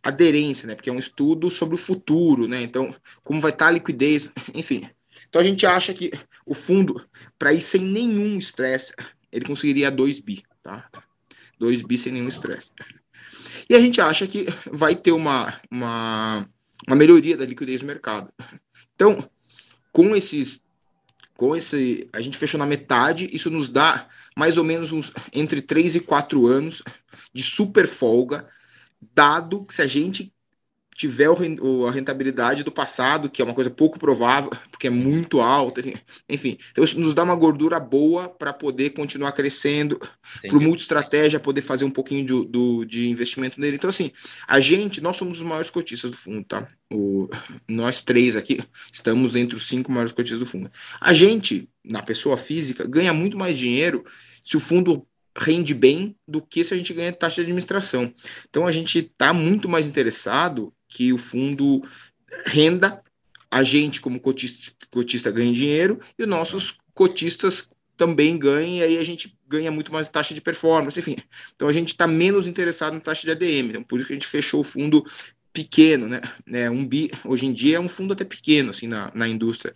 aderência, né? Porque é um estudo sobre o futuro, né? Então, como vai estar a liquidez, enfim. Então a gente acha que o fundo, para ir sem nenhum estresse, ele conseguiria 2 bi, tá? 2 bi sem nenhum estresse. E a gente acha que vai ter uma, uma, uma melhoria da liquidez do mercado. Então, com esses com esse, a gente fechou na metade, isso nos dá mais ou menos uns entre 3 e 4 anos de super folga, dado que se a gente tiver a rentabilidade do passado, que é uma coisa pouco provável, <laughs> porque é muito alta, enfim. Então, isso nos dá uma gordura boa para poder continuar crescendo, para o multi-estratégia poder fazer um pouquinho de, do, de investimento nele. Então, assim, a gente, nós somos os maiores cotistas do fundo, tá? O, nós três aqui estamos entre os cinco maiores cotistas do fundo. A gente, na pessoa física, ganha muito mais dinheiro se o fundo rende bem do que se a gente ganha taxa de administração. Então a gente está muito mais interessado que o fundo renda, a gente como cotista, cotista ganha dinheiro e os nossos cotistas também ganhem, e aí a gente ganha muito mais taxa de performance, enfim. Então a gente está menos interessado em taxa de ADM, então por isso que a gente fechou o fundo pequeno, né? É, um bi, hoje em dia é um fundo até pequeno assim na, na indústria.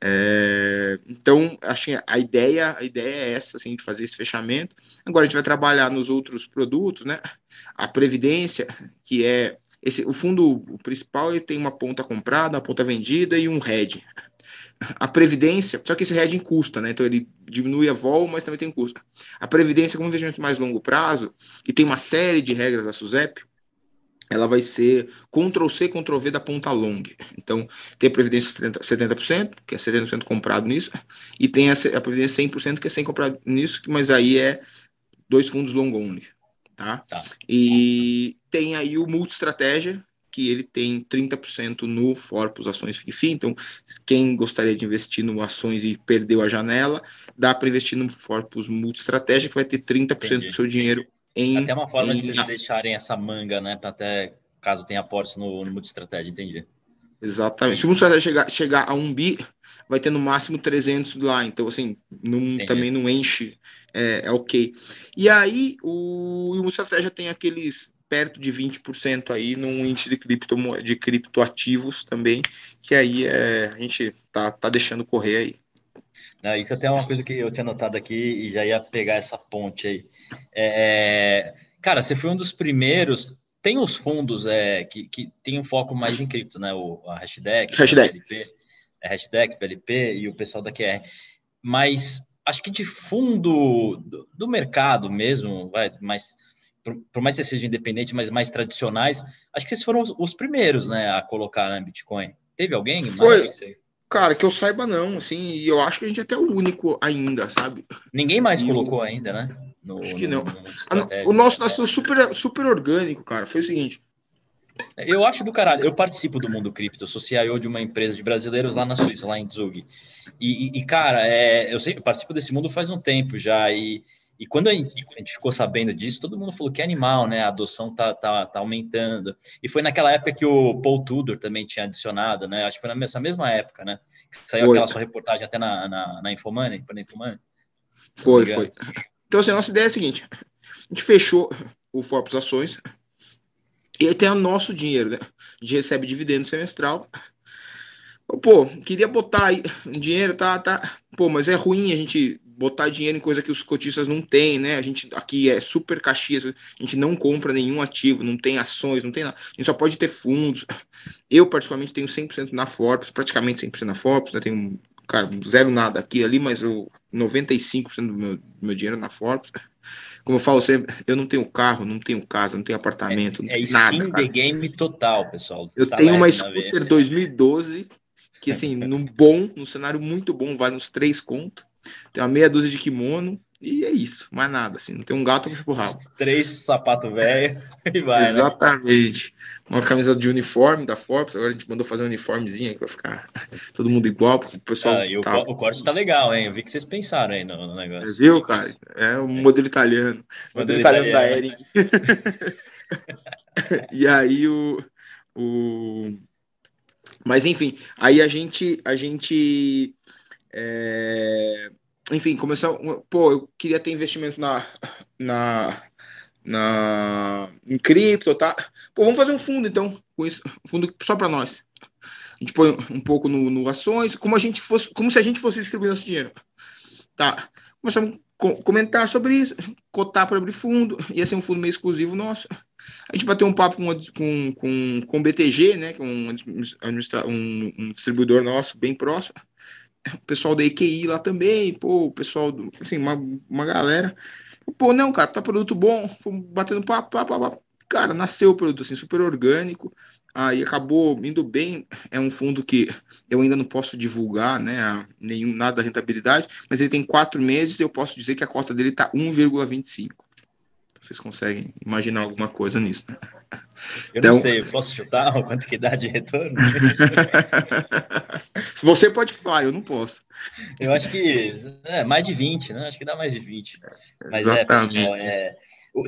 É, então, acho a ideia, a ideia é essa, assim, de fazer esse fechamento. Agora a gente vai trabalhar nos outros produtos, né? A previdência, que é esse, o fundo o principal ele tem uma ponta comprada, uma ponta vendida e um hedge. A previdência, só que esse hedging custa, né? Então ele diminui a vol, mas também tem custo. A previdência, como investimento mais longo prazo, e tem uma série de regras da SUSEP, ela vai ser Ctrl-C, Ctrl-V da ponta long. Então, tem a previdência 70%, 70% que é 70% comprado nisso, e tem a, a previdência 100%, que é 100% comprado nisso, mas aí é dois fundos long only. Tá? tá? E tem aí o multi-estratégia, que ele tem 30% no Forpus Ações FIFI. Então, quem gostaria de investir no ações e perdeu a janela, dá para investir no Forpus Multi-Estratégia, que vai ter 30% Entendi. do seu dinheiro em. Até uma forma em... de vocês deixarem essa manga, né? Para até caso tenha aportes no, no Multi-Estratégia, entendi. Exatamente. Se o Multi-Estratégia chegar, chegar a um bi, vai ter no máximo 300 lá. Então, assim, não, também não enche, é, é, ok. E aí, o, o Estratégia tem aqueles perto de 20% aí num índice de, cripto, de criptoativos também, que aí é, a gente tá, tá deixando correr aí. Não, isso até é uma coisa que eu tinha notado aqui e já ia pegar essa ponte aí. É, cara, você foi um dos primeiros. Tem os fundos é, que, que tem um foco mais em cripto, né? O, a hashtag, hashtag. PLP, é, hashtag, PLP e o pessoal da QR. Mas acho que de fundo do, do mercado mesmo, vai, mas por, por, mais que seja independente, mas mais tradicionais, acho que vocês foram os, os primeiros, né, a colocar né, Bitcoin. Teve alguém? Foi. Cara, que eu saiba não, assim, e eu acho que a gente é até o único ainda, sabe? Ninguém mais e colocou ainda, né? No, acho que no, não. No o nosso nasceu super, super orgânico, cara. Foi o seguinte. Eu acho do caralho. Eu participo do mundo cripto, eu sou CIO de uma empresa de brasileiros lá na Suíça, lá em Zug. E, e, cara, é, eu, sei, eu participo desse mundo faz um tempo já, e e quando a gente, a gente, ficou sabendo disso, todo mundo falou que é animal, né? A adoção tá, tá, tá aumentando. E foi naquela época que o Paul Tudor também tinha adicionado, né? Acho que foi nessa mesma época, né? Que saiu foi. aquela sua reportagem até na, na, na Infomoney, na Infomoney. Foi, foi. Então, assim, a nossa ideia é a seguinte: A gente fechou o Forbes Ações e aí tem o nosso dinheiro, né? A gente recebe dividendo semestral. Pô, queria botar aí dinheiro, tá, tá. Pô, mas é ruim a gente botar dinheiro em coisa que os cotistas não têm, né? A gente aqui é super caxias, a gente não compra nenhum ativo, não tem ações, não tem nada. A gente só pode ter fundos. Eu, particularmente, tenho 100% na Forbes, praticamente 100% na Forbes, né? Tenho, cara, zero nada aqui ali, mas eu 95% do meu, do meu dinheiro na Forbes. Como eu falo sempre, eu não tenho carro, não tenho casa, não tenho apartamento, é, não tenho é nada. É skin the game total, pessoal. Eu tá tenho uma scooter 2012 que assim, num bom, num cenário muito bom, vale uns três contos. Tem uma meia dúzia de kimono e é isso, mais nada, assim, não tem um gato pro rabo. Três sapatos velho <laughs> e vai. Né? Exatamente. Né? Uma camisa de uniforme da Forbes, agora a gente mandou fazer um uniformezinho aí pra ficar <laughs> todo mundo igual, porque o pessoal. Ah, tá... o, corte tá legal, hein? Eu vi que vocês pensaram aí no, no negócio. Você viu, cara? É o um modelo italiano. Modelo, modelo italiano, italiano da Eric. <laughs> e aí o. o mas enfim, aí a gente, a gente, é, enfim, começou, pô, eu queria ter investimento na, na, na em cripto, tá? Pô, vamos fazer um fundo então, com isso, um fundo só para nós. A gente põe um pouco no, no, ações, como a gente fosse, como se a gente fosse distribuir nosso dinheiro. Tá. Começamos a comentar sobre isso, cotar para abrir fundo, ia ser um fundo meio exclusivo nosso. A gente bateu um papo com, com, com, com BTG, né, que é um, um, um distribuidor nosso bem próximo. O pessoal da EQI lá também, pô, o pessoal, do, assim, uma, uma galera. Pô, não, cara, tá produto bom, fomos batendo papo, papo, papo. Cara, nasceu o produto, assim, super orgânico, aí acabou indo bem. É um fundo que eu ainda não posso divulgar, né, nenhum, nada da rentabilidade, mas ele tem quatro meses eu posso dizer que a cota dele tá 1,25. Vocês conseguem imaginar alguma coisa nisso, né? Eu então... não sei, eu posso chutar <laughs> quanto que dá de retorno? <laughs> Se você pode falar, eu não posso. Eu acho que é mais de 20, né? Acho que dá mais de 20. Mas é, Exatamente. é, pessoal, é...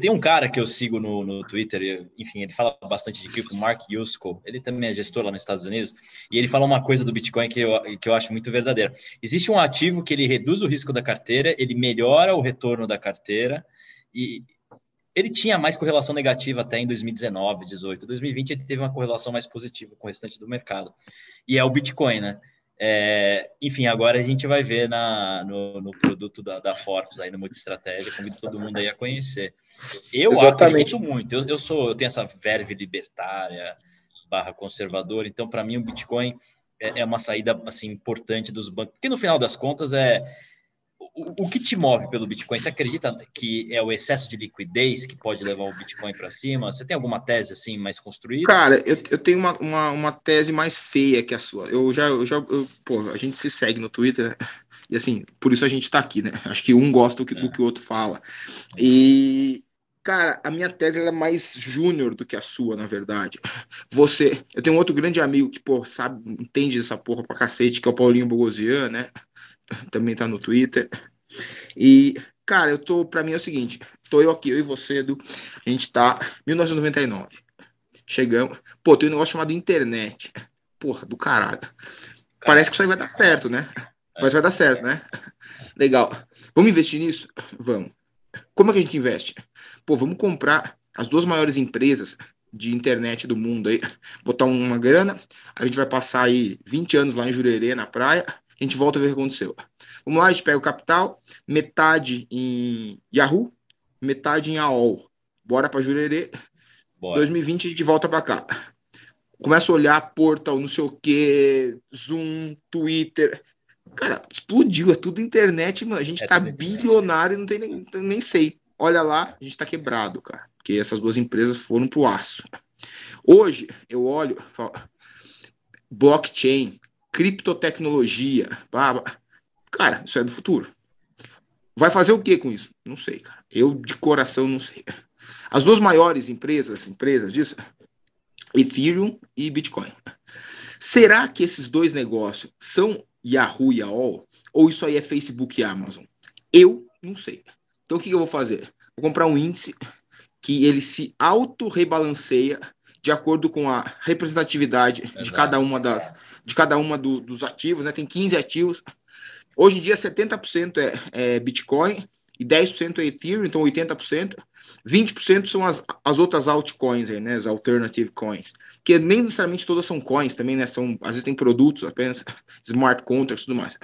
Tem um cara que eu sigo no, no Twitter, enfim, ele fala bastante de cripto, Mark Yusko, ele também é gestor lá nos Estados Unidos, e ele fala uma coisa do Bitcoin que eu, que eu acho muito verdadeira. Existe um ativo que ele reduz o risco da carteira, ele melhora o retorno da carteira, e, ele tinha mais correlação negativa até em 2019, 18. 2020 ele teve uma correlação mais positiva com o restante do mercado. E é o Bitcoin, né? É, enfim, agora a gente vai ver na, no, no produto da, da, Forbes aí no Multistratégia, convido todo mundo aí a conhecer. Eu Exatamente. acredito muito, eu, eu sou, eu tenho essa verve libertária barra conservador, então para mim o Bitcoin é, é uma saída assim importante dos bancos, porque no final das contas é o, o, que te move pelo Bitcoin? Você acredita que é o excesso de liquidez que pode levar o Bitcoin para cima? Você tem alguma tese assim mais construída? Cara, eu, eu tenho uma, uma, uma, tese mais feia que a sua. Eu já, eu já eu, pô, a gente se segue no Twitter <laughs> e assim, por isso a gente está aqui, né? <laughs> Acho que um gosta do que, é. do que o outro fala. E Cara, a minha tese é mais júnior do que a sua, na verdade. <laughs> Você, eu tenho um outro grande amigo que, pô, sabe, entende essa porra pra cacete, que é o Paulinho Bogosian, né? Também tá no Twitter. E, cara, eu tô, para mim é o seguinte, tô eu aqui, eu e você, Edu, a gente tá 1999. Chegamos, pô, tem um negócio chamado internet. Porra, do caralho. Parece que isso aí vai dar certo, né? Mas vai dar certo, né? Legal. Vamos investir nisso? Vamos. Como é que a gente investe? Pô, vamos comprar as duas maiores empresas de internet do mundo aí, botar uma grana, a gente vai passar aí 20 anos lá em Jurerê, na praia, a gente volta a ver o que aconteceu. Vamos lá, a gente pega o capital, metade em Yahoo, metade em AOL. Bora para Jurerê. Bora. 2020 a gente volta para cá. Começa a olhar portal, não sei o que, Zoom, Twitter. Cara, explodiu, é tudo internet, mano. A gente é tá bilionário, não tem nem, nem sei. Olha lá, a gente tá quebrado, cara. Porque essas duas empresas foram pro aço. Hoje, eu olho, falo, blockchain, criptotecnologia. Blá, blá. Cara, isso é do futuro. Vai fazer o que com isso? Não sei, cara. Eu de coração não sei. As duas maiores empresas, empresas disso, Ethereum e Bitcoin. Será que esses dois negócios são Yahoo e AOL? Ou isso aí é Facebook e Amazon? Eu não sei. Então o que eu vou fazer? Vou comprar um índice que ele se auto-rebalanceia de acordo com a representatividade Exato. de cada uma das de cada uma do, dos ativos, né? Tem 15 ativos. Hoje em dia 70% é, é Bitcoin e 10% é Ethereum, então 80%. 20% são as, as outras altcoins aí, né? As alternative coins. Que nem necessariamente todas são coins também, né? São, às vezes tem produtos apenas, <laughs> smart contracts e tudo mais.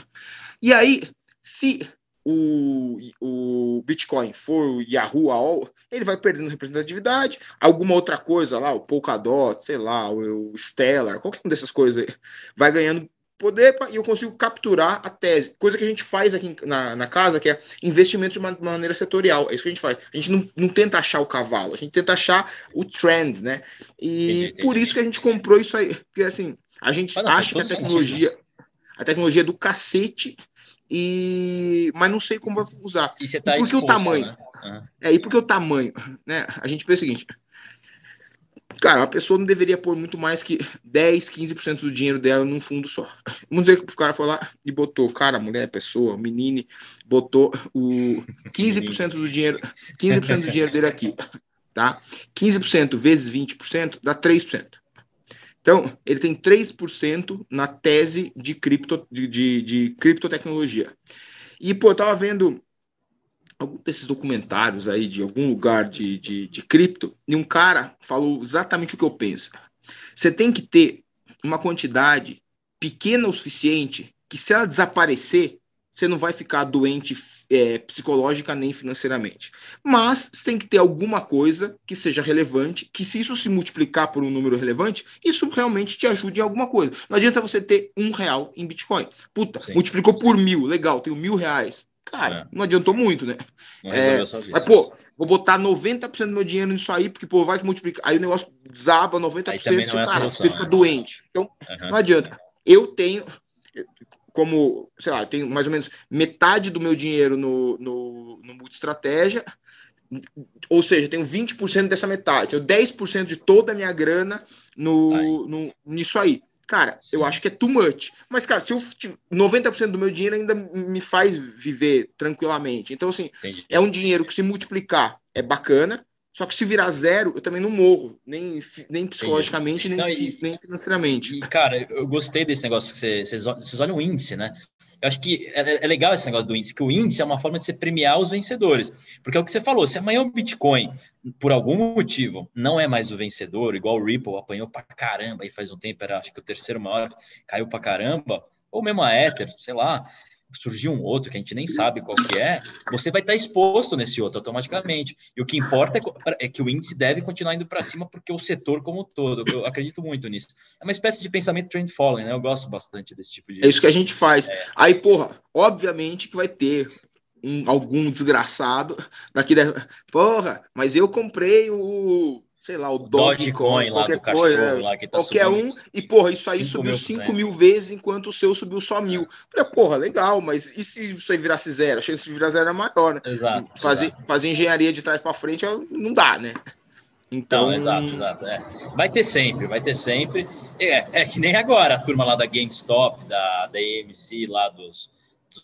E aí, se o, o Bitcoin for o Yahoo AOL, ele vai perdendo representatividade, alguma outra coisa lá, o Polkadot, sei lá, o, o Stellar, qualquer uma dessas coisas aí, vai ganhando poder e eu consigo capturar a tese. Coisa que a gente faz aqui na, na casa, que é investimento de uma maneira setorial. É isso que a gente faz. A gente não, não tenta achar o cavalo, a gente tenta achar o trend, né? E entendi, entendi. por isso que a gente comprou isso aí. Porque assim, a gente não, acha que a tecnologia. Sentido. A tecnologia é do cacete e mas não sei como vai usar. E você tá e por que o tamanho? Né? Uhum. É, e por que o tamanho? Né? A gente pensa o seguinte: cara, a pessoa não deveria pôr muito mais que 10, 15% do dinheiro dela num fundo só. Vamos dizer que o cara foi lá e botou, cara, mulher, pessoa, menine, botou o <laughs> 15% do dinheiro, 15% do dinheiro dele aqui, tá? 15% vezes 20% dá 3%. Então, ele tem 3% na tese de, cripto, de, de, de criptotecnologia. E, pô, eu tava vendo algum desses documentários aí de algum lugar de, de, de cripto, e um cara falou exatamente o que eu penso. Você tem que ter uma quantidade pequena o suficiente que, se ela desaparecer, você não vai ficar doente é, psicológica nem financeiramente. Mas tem que ter alguma coisa que seja relevante, que se isso se multiplicar por um número relevante, isso realmente te ajude em alguma coisa. Não adianta você ter um real em Bitcoin. Puta, Sim. multiplicou por mil, legal, tenho mil reais. Cara, é. não adiantou muito, né? É, mas, pô, vou botar 90% do meu dinheiro nisso aí, porque, pô, vai que multiplica. Aí o negócio desaba 90%, e é cara, solução, você fica né? doente. Então, uhum. não adianta. Eu tenho, como, sei lá, tenho mais ou menos metade do meu dinheiro no, no, no multi-estratégia, ou seja, tenho 20% dessa metade, tenho 10% de toda a minha grana no, no, nisso aí. Cara, Sim. eu acho que é too much. Mas, cara, se eu 90% do meu dinheiro ainda me faz viver tranquilamente. Então, assim, Entendi. é um dinheiro que se multiplicar é bacana, só que se virar zero, eu também não morro, nem, nem psicologicamente, nem, não, e, nem financeiramente. E, cara, eu gostei desse negócio que vocês, vocês olham o índice, né? Eu acho que é, é, legal esse negócio do índice, que o índice é uma forma de você premiar os vencedores. Porque é o que você falou, se amanhã o Bitcoin, por algum motivo, não é mais o vencedor, igual o Ripple apanhou pra caramba, aí faz um tempo, era acho que o terceiro maior, caiu pra caramba, ou mesmo a Ether, sei lá, surgir um outro que a gente nem sabe qual que é, você vai estar exposto nesse outro automaticamente. E o que importa é, é que o índice deve continuar indo para cima, porque o setor como um todo, eu acredito muito nisso. É uma espécie de pensamento trend following, né? Eu gosto bastante desse tipo de. É isso que a gente faz. É. Aí, porra, obviamente que vai ter um, algum desgraçado daqui da. Porra, mas eu comprei o sei lá, o Dogecoin, lá qualquer coisa, lá que tá qualquer um, e porra, isso aí subiu 5 mil vezes, enquanto o seu subiu só mil. Falei, porra, legal, mas e se isso aí virasse zero? A chance de virar zero é maior, né? Exato. Fazer, exato. fazer engenharia de trás para frente não dá, né? Então, não, exato, exato. É. Vai ter sempre, vai ter sempre. É, é que nem agora, a turma lá da GameStop, da, da AMC, lá dos,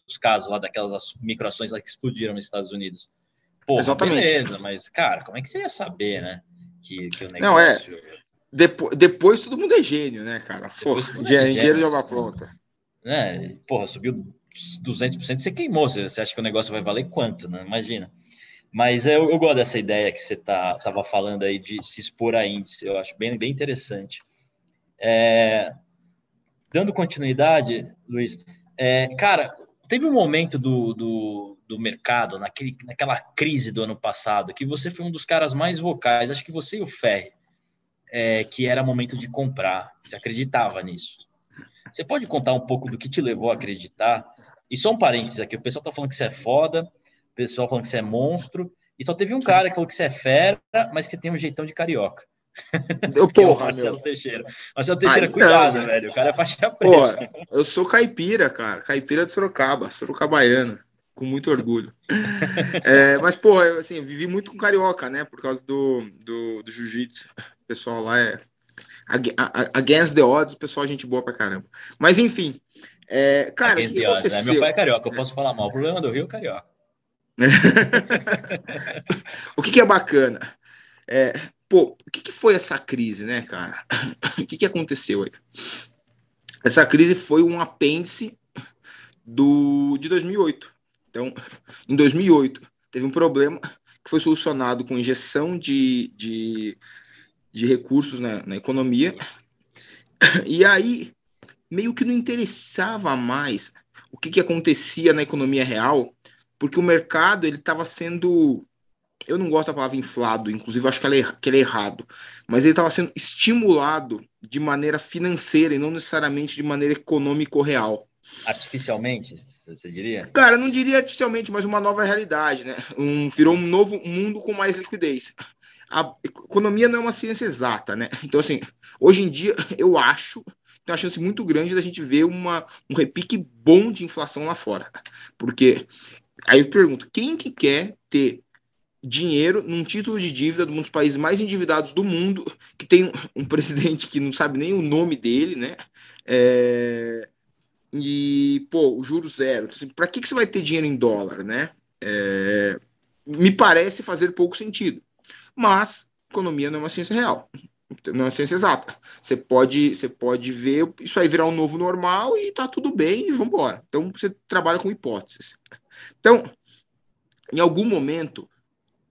dos casos lá daquelas microações lá que explodiram nos Estados Unidos. Exatamente. beleza, mas, cara, como é que você ia saber, né? Que, que o negócio. Não, é. Depois, depois todo mundo é gênio, né, cara? Pô, dinheiro é joga pronta. É, porra, subiu 200%, você queimou. Você, você acha que o negócio vai valer quanto, né? Imagina. Mas eu, eu gosto dessa ideia que você tá, tava falando aí de se expor a índice. Eu acho bem, bem interessante. É, dando continuidade, Luiz, é, cara, teve um momento do, do, do mercado, naquele, naquela crise do ano passado, que você foi um dos caras mais vocais, acho que você e o Ferri, é, que era momento de comprar, você acreditava nisso. Você pode contar um pouco do que te levou a acreditar? E só um parênteses aqui, o pessoal tá falando que você é foda, o pessoal falando que você é monstro, e só teve um cara que falou que você é fera, mas que tem um jeitão de carioca. Eu, <laughs> porra, é Marcelo meu. Teixeira. Marcelo Teixeira, Ai, cuidado, não, velho. O cara é faixa preta. Porra, eu sou caipira, cara. Caipira de Sorocaba, Sorocabaiano com muito orgulho. é, mas, pô, eu, assim, vivi muito com carioca, né? Por causa do, do, do jiu-jitsu. O pessoal lá é. Against the odds, o pessoal é gente boa pra caramba. Mas, enfim. É, cara, Against the odds, né? Meu pai é carioca, eu posso falar mal. O problema do Rio é carioca. <laughs> o que, que, é bacana? É, pô, o que, que, foi essa crise, né, cara? o que, que aconteceu aí? Essa crise foi um apêndice do, de 2008. Então, em 2008, teve um problema que foi solucionado com injeção de, de, de recursos na, na economia. E aí, meio que não interessava mais o que, que acontecia na economia real, porque o mercado ele estava sendo eu não gosto da palavra inflado, inclusive acho que, ela é, que é errado, mas ele estava sendo estimulado de maneira financeira e não necessariamente de maneira econômico-real. Artificialmente, você diria? Cara, não diria artificialmente, mas uma nova realidade, né? Um, virou um novo mundo com mais liquidez. A economia não é uma ciência exata, né? Então, assim, hoje em dia, <laughs> eu acho tem uma chance muito grande da gente ver uma, um repique bom de inflação lá fora. Porque aí eu pergunto, quem que quer ter dinheiro num título de dívida de um dos países mais endividados do mundo, que tem um presidente que não sabe nem o nome dele, né? É... E, pô, o juro zero. Então, assim, Para que, que você vai ter dinheiro em dólar, né? É... Me parece fazer pouco sentido. Mas economia não é uma ciência real, não é uma ciência exata. Você pode, você pode ver isso aí virar um novo normal e tá tudo bem e vamos embora. Então você trabalha com hipóteses. Então, em algum momento,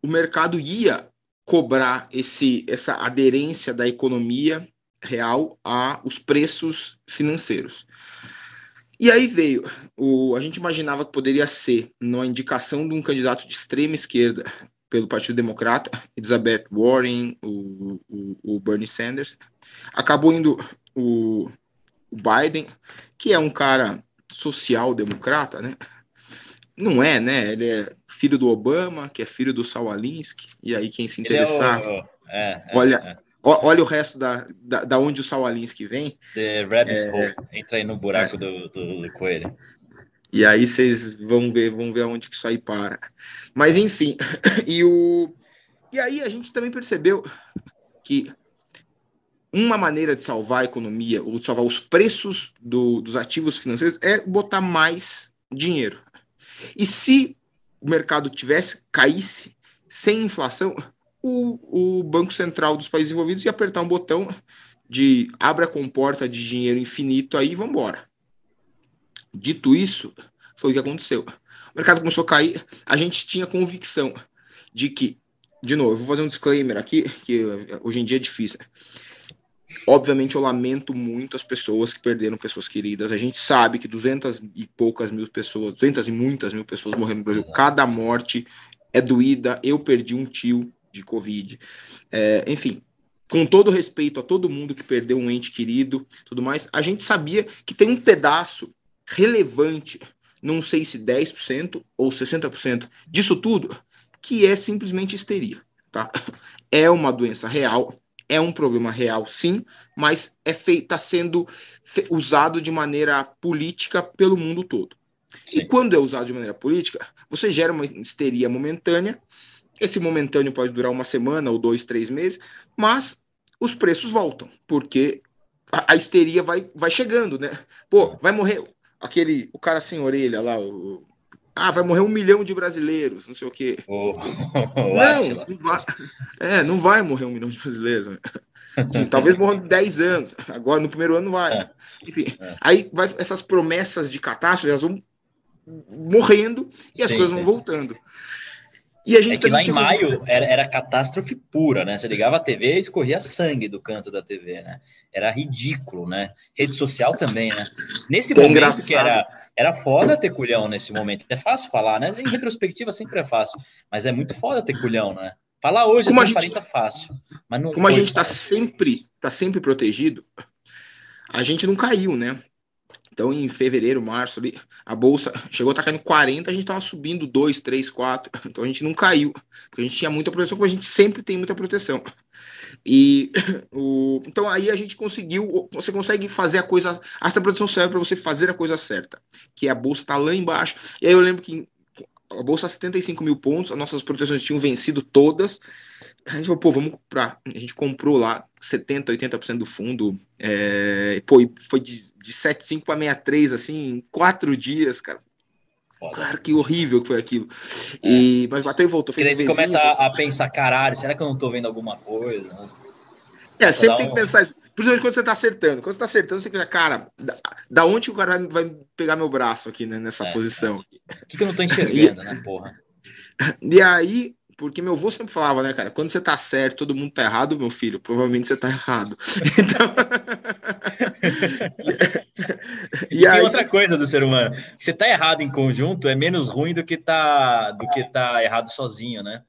o mercado ia cobrar esse, essa aderência da economia real a os preços financeiros. E aí veio, o, a gente imaginava que poderia ser, numa indicação de um candidato de extrema esquerda pelo Partido Democrata, Elizabeth Warren, o, o, o Bernie Sanders, acabou indo o, o Biden, que é um cara social-democrata, né? Não é, né? Ele é filho do Obama, que é filho do Saul Alinsky, e aí quem se interessar, é o... é, é, olha, é. olha o resto da, da, da, onde o Saul Alinsky vem. The Rabbit Hole, entra aí no buraco do, do, do coelho. E aí vocês vão ver, vão ver aonde que isso aí para. Mas enfim, <coughs> e o e aí a gente também percebeu que uma maneira de salvar a economia, ou de salvar os preços do, dos ativos financeiros, é botar mais dinheiro. E se o mercado tivesse, caísse, sem inflação, o, o Banco Central dos países envolvidos ia apertar um botão de abre a comporta de dinheiro infinito aí e vamos embora. Dito isso, foi o que aconteceu. O mercado começou a cair, a gente tinha convicção de que, de novo, eu vou fazer um disclaimer aqui, que hoje em dia é difícil. Obviamente, eu lamento muito as pessoas que perderam pessoas queridas. A gente sabe que duzentas e poucas mil pessoas, duzentas e muitas mil pessoas morreram no Brasil. Cada morte é doída. Eu perdi um tio de Covid. É, enfim, com todo respeito a todo mundo que perdeu um ente querido, tudo mais, a gente sabia que tem um pedaço relevante, não sei se 10% ou 60% disso tudo, que é simplesmente histeria, tá? É uma doença real, é um problema real, sim, mas é está sendo usado de maneira política pelo mundo todo. Sim. E quando é usado de maneira política, você gera uma histeria momentânea. Esse momentâneo pode durar uma semana ou dois, três meses, mas os preços voltam, porque a, a histeria vai, vai chegando, né? Pô, vai morrer aquele o cara sem orelha lá, o, ah, vai morrer um milhão de brasileiros, não sei o quê. Oh, <laughs> não, não vai, é, não vai morrer um milhão de brasileiros. Né? Assim, talvez morra 10 anos. Agora, no primeiro ano, vai. É. Enfim, é. aí vai, essas promessas de catástrofe, elas vão morrendo e as sim, coisas vão voltando. E a gente é que lá em maio era, era, catástrofe pura, né? Você ligava a TV e escorria sangue do canto da TV, né? Era ridículo, né? Rede social também, né? Nesse que momento engraçado. que era, era foda ter culhão nesse momento. É fácil falar, né? Em retrospectiva sempre é fácil, mas é muito foda ter culhão, né? Falar hoje como a gente, fácil. Mas não como a gente está sempre, tá sempre protegido, a gente não caiu, né? Então, em fevereiro, março, ali, a bolsa <laughs> chegou a estar tá caindo 40, a gente estava subindo 2, 3, 4. Então, a gente não caiu, porque a gente tinha muita proteção, como a gente sempre tem muita proteção. E <laughs> o, então aí a gente conseguiu, você consegue fazer a coisa, essa proteção serve para você fazer a coisa certa, que é a bolsa está lá embaixo. E aí eu lembro que a bolsa 75 mil pontos, as nossas proteções tinham vencido todas. A gente falou, pô, vamos comprar. A gente comprou lá 70, 80% do fundo. É, pô, foi de de 7,5 para 63, assim, em quatro dias, cara. Que horrível que foi aquilo. É. E, mas bateu e voltou. Fez e você começa a, a, pensar, caralho, será que eu não tô vendo alguma coisa? É, sempre tem um... que pensar isso. Principalmente quando você tá acertando. Quando você tá acertando, você pensa, cara, da, da onde o cara vai, vai pegar meu braço aqui né, nessa é, posição? O que, que eu não tô <laughs> enxergando, né, porra? <laughs> E aí, porque meu avô sempre falava, né, cara, quando você tá certo, todo mundo tá errado, meu filho, provavelmente você tá errado. <laughs> Então... <laughs> e, e aí... tem outra coisa do ser humano, você tá errado em conjunto é menos ruim do que tá, do que tá errado sozinho, né?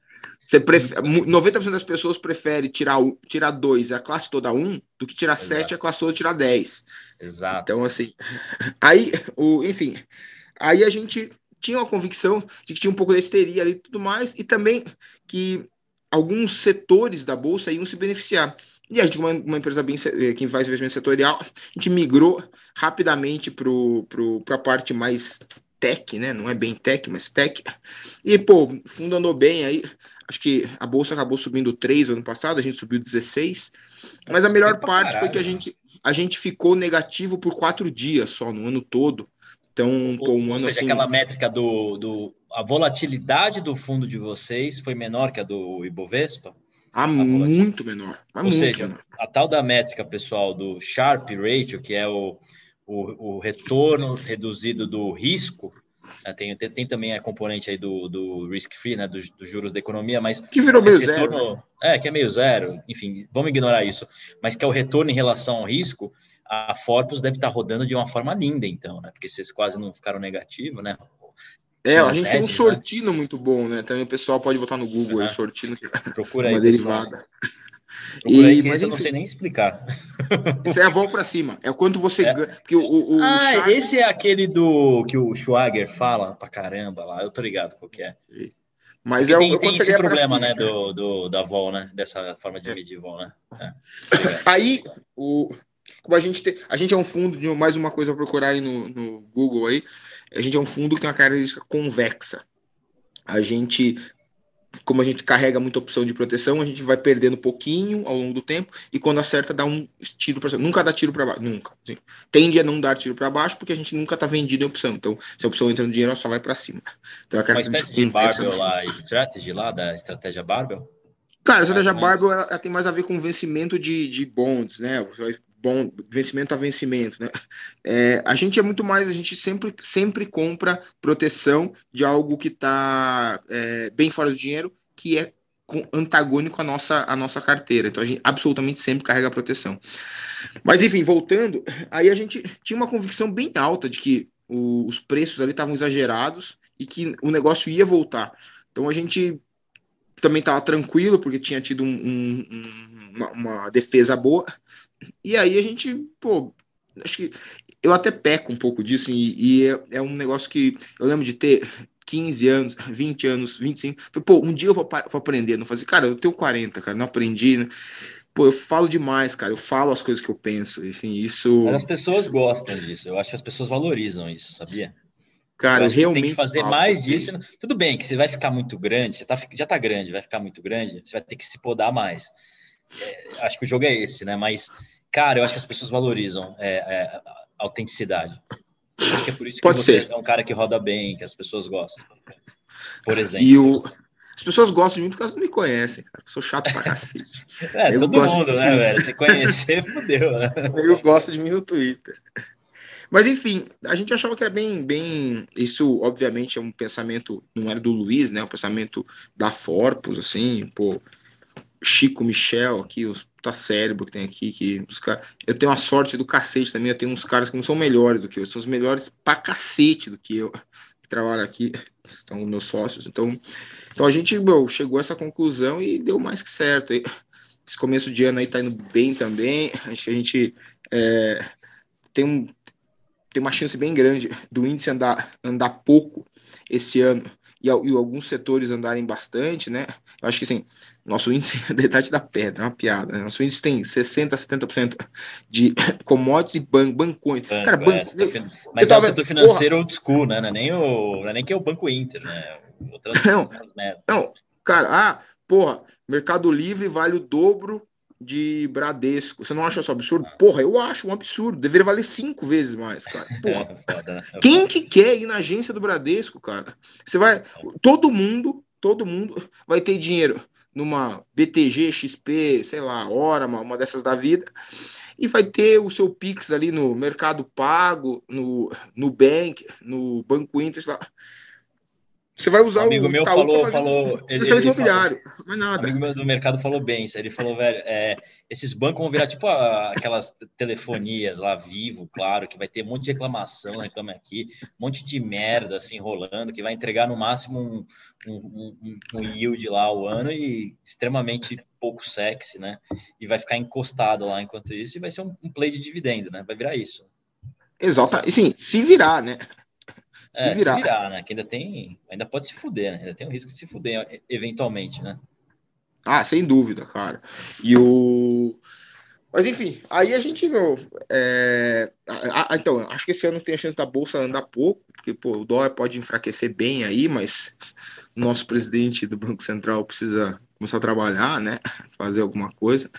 Você prefere, 90% das pessoas preferem tirar, tirar dois, a classe toda um, do que tirar Exato. sete, a classe toda tirar dez. Exato. Então, assim, <laughs> aí, o, enfim, aí a gente tinha uma convicção de que tinha um pouco de histeria ali e tudo mais, e também que alguns setores da Bolsa iam se beneficiar. E a gente, uma, uma empresa bem eh, que faz investimento setorial, a gente migrou rapidamente para a parte mais tech, né? Não é bem tech, mas tech. E, pô, o fundo andou bem aí acho que a bolsa acabou subindo 3 ano passado, a gente subiu 16. Mas a melhor parte foi que a gente, a gente ficou negativo por quatro dias só no ano todo. Então, pô, um Ou seja, assim... aquela métrica do, do. A volatilidade do fundo de vocês foi menor que a do Ibovespa? Ah, muito menor. Ou muito seja, menor. a tal da métrica, pessoal, do Sharp Ratio, que é o, o, o retorno reduzido do risco, né, tem, tem, tem, também a componente aí do, do risk free, né, dos, dos juros da economia, mas que virou meio retorno, zero. É, que é meio zero. Enfim, vamos ignorar isso. Mas que é o retorno em relação ao risco, a Forbes deve estar rodando de uma forma linda, então, né? Porque vocês quase não ficaram negativo, né? É, a gente tem um né? sortino né? muito bom, né? Também o pessoal pode botar no Google uhum. aí, sortino, Procura uma aí, derivada. Procura e, aí, mas, eu não sei nem explicar. <laughs> Isso é a volta para cima. É o quanto você é. ganha. Porque o, o, ah, esse é aquele do que o Schwager fala pra caramba lá. Eu tô ligado qual que é. Mas é tem, o, tem esse problema, né, do, do, da vol, né? Dessa forma de é. medir vol, né? É. <laughs> Aí, o, como a gente tem, a gente é um fundo de mais uma coisa a procurar aí no, no Google aí. A gente é um fundo que tem uma característica convexa. A gente como a gente carrega muita opção de proteção, a gente vai perdendo um pouquinho ao longo do tempo e quando acerta dá um tiro para nunca dá tiro para baixo, nunca. Assim. Tende a não dar tiro para baixo porque a gente nunca está vendido em opção. Então, se a opção entra no dinheiro, ela só vai para cima. Então, Uma espécie de barbell lá, strategy lá da estratégia barbell. Cara, a estratégia barbell ela, ela, tem mais a ver com vencimento de, de bonds, né? Bom vencimento a vencimento, né? É, a gente é muito mais, a gente sempre, sempre compra proteção de algo que está é, bem fora do dinheiro, que é antagônico à nossa, à nossa carteira. Então a gente absolutamente sempre carrega proteção. Mas enfim, voltando, aí a gente tinha uma convicção bem alta de que o, os preços ali estavam exagerados e que o negócio ia voltar. Então a gente também estava tranquilo porque tinha tido um, um, uma, uma defesa boa e aí a gente, pô, acho que eu até peco um pouco disso, e, e é, é, um negócio que eu lembro de ter 15 anos, <laughs> 20 anos, 25. Pô, um dia eu vou, vou aprender, não fazer. Cara, eu tenho 40, cara, não aprendi, né? Pô, eu falo demais, cara. Eu falo as coisas que eu penso. Assim, isso. Mas as pessoas gostam disso. Eu acho que as pessoas valorizam isso, sabia? Cara, eu realmente. Tem que fazer mais disso. Tudo bem que você vai ficar muito grande, você tá, já tá grande, vai ficar muito grande, você vai ter que se podar mais. É, acho que o jogo é esse, né? Mas, cara, eu acho que as pessoas valorizam é, é, a autenticidade. Acho que é por isso que Pode você ser. é um cara que roda bem, que as pessoas gostam. Por exemplo. E o... As pessoas gostam de mim porque elas não me conhecem, cara. Eu sou chato pra cacete. <laughs> É, eu todo mundo, né, velho? Se conhecer, <laughs> fodeu, né? Eu gosto de mim no Twitter. Mas enfim, a gente achava que era bem, bem. Isso, obviamente, é um pensamento, não era do Luiz, né? É um pensamento da Forpus, assim, pô. Chico Michel aqui, os puta cérebro que tem aqui, que os. Eu tenho uma sorte do cacete também, eu tenho uns caras que não são melhores do que eu, são os melhores pra cacete do que eu, que trabalham aqui, são meus sócios. Então, então a gente meu, chegou a essa conclusão e deu mais que certo. Esse começo de ano aí tá indo bem também. A gente, a gente é, tem, um, tem uma chance bem grande do índice andar, andar pouco esse ano e, e alguns setores andarem bastante, né? Eu acho que assim, nosso índice <laughs> é a idade da pedra, é uma piada. Né? Nosso índice tem 60%, 70% de <coughs> commodities e ban bancões. Banco, Cara, banco, é, mas é o setor financeiro porra. old school, né? Não é nem, o, não é nem que é o Banco Inter, né? <laughs> Não, não, cara, ah, porra, Mercado Livre vale o dobro de Bradesco. Você não acha isso absurdo? Ah. Porra, eu acho um absurdo. Deveria valer cinco vezes mais, cara. <laughs> Porra. É, foda, né? Quem que quer ir na agência do Bradesco, cara? Você vai. Todo mundo, todo mundo vai ter dinheiro numa BTG, XP, sei lá, Hora, uma, dessas da vida, e vai ter o seu Pix ali no Mercado Pago, no Nubank, no Banco Inter, sei lá. Você vai usar um amigo o meu falou, falou, ele, ele imobiliário, falou, mas nada. amigo meu do mercado falou bem, ele falou, velho, é, esses bancos vão virar tipo a, aquelas telefonias lá, vivo, claro, que vai ter um monte de reclamação, reclame aqui, um monte de merda assim rolando, que vai entregar no máximo um, um, um, um yield lá ao ano e extremamente pouco sexy, né? E vai ficar encostado lá enquanto isso e vai ser um, um play de dividendo, né? Vai virar isso. Exato, e sim, se virar, né? Se, é, virar. se virar, né? Que ainda tem, ainda pode se fuder, né? Ainda tem o risco de se fuder eventualmente, né? Ah, sem dúvida, cara. E o. Mas enfim, aí a gente, meu. É... então, acho que esse ano tem a chance da bolsa andar pouco, porque pô, o dólar pode enfraquecer bem aí, mas o nosso presidente do Banco Central precisa começar a trabalhar, né? Fazer alguma coisa.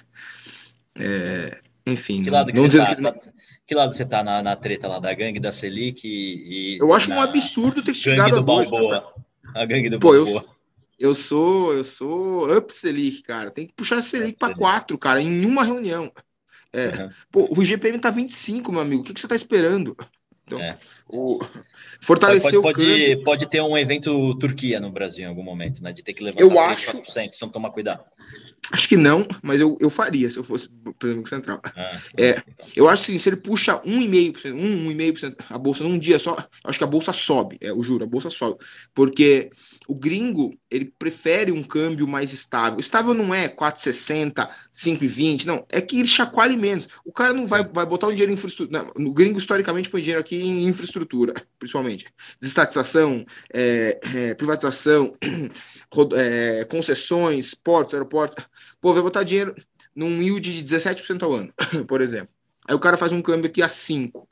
É... Enfim. Que lado que não você tá? Tá que lado você tá na, na treta lá da gangue da Selic e. e eu acho um absurdo ter chegado do a dois, Balboa. A gangue do Pô, Balboa. Eu, eu sou, eu sou up Selic, cara. Tem que puxar a Selic para quatro, cara, em uma reunião. É. Uhum. Pô, o GPM tá 25, meu amigo. O que, que você tá esperando? Então, é. o... fortalecer pode, pode, o pode, ter um evento Turquia no Brasil em algum momento, né? De ter que levar eu acho, 4%, só tomar cuidado. Acho que não, mas eu, eu faria se eu fosse presidente Banco Central. Ah, é, então. Eu acho assim, se ele puxa 1,5%, 1,5% a bolsa num dia só, acho que a bolsa sobe, é, eu juro, a bolsa sobe. Porque o gringo, ele prefere um câmbio mais estável. Estável não é 4,60, 5,20, não. É que ele chacoalhe menos. O cara não vai, vai botar o dinheiro em infraestrutura. O gringo, historicamente, põe dinheiro aqui em infraestrutura, <laughs> principalmente. Desestatização, é, é, privatização, <clears throat> é, concessões, portos, aeroportos. Pô, vai botar dinheiro num yield de 17% ao ano, <clears throat> por exemplo. Aí o cara faz um câmbio aqui a 5.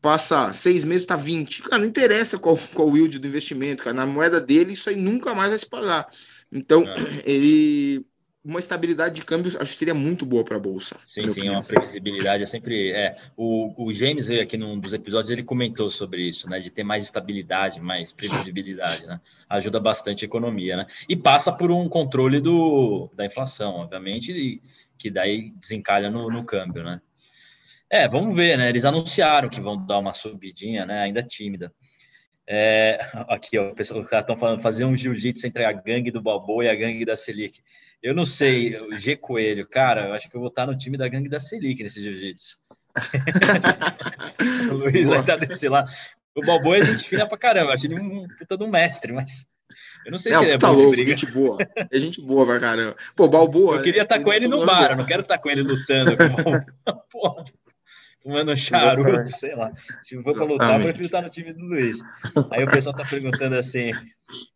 Passa seis meses, tá 20. Cara, não interessa qual, <laughs> qual o yield do investimento, cara. Na moeda dele, isso aí nunca mais vai se pagar. Então, é. <clears throat> ele uma estabilidade de câmbio acho que seria muito boa para a bolsa. Sim, sim, uma previsibilidade é sempre. É, o, o James veio aqui num dos episódios, ele comentou sobre isso, né? De ter mais estabilidade, mais previsibilidade, né? Ajuda bastante a economia, né? E passa por um controle do, da inflação, obviamente, e, que daí desencalha no, no câmbio, né? É, vamos ver, né? Eles anunciaram que vão dar uma subidinha, né? Ainda tímida. É, <laughs> aqui, ó, os caras estão falando fazer um jiu-jitsu entre a gangue do Balboa e a gangue da Selic. Eu não sei, o G Coelho, cara, eu acho que eu vou estar no time da gangue da Selic nesse jiu-jitsu. <laughs> <laughs> o Luiz Boa. vai estar desse lá. O Balboa é gente fina pra caramba, acho ele um puta do mestre, mas eu não sei não, se ele é tá bom louco, de briga. gente boa. É gente boa pra caramba. Pô, Balboa. Eu queria estar né? com ele no bar, eu não quero estar com ele lutando. Com... Porra fumando charuto, sei lá. Se for para lutar, eu prefiro estar no time do Luiz. Aí o pessoal está perguntando assim: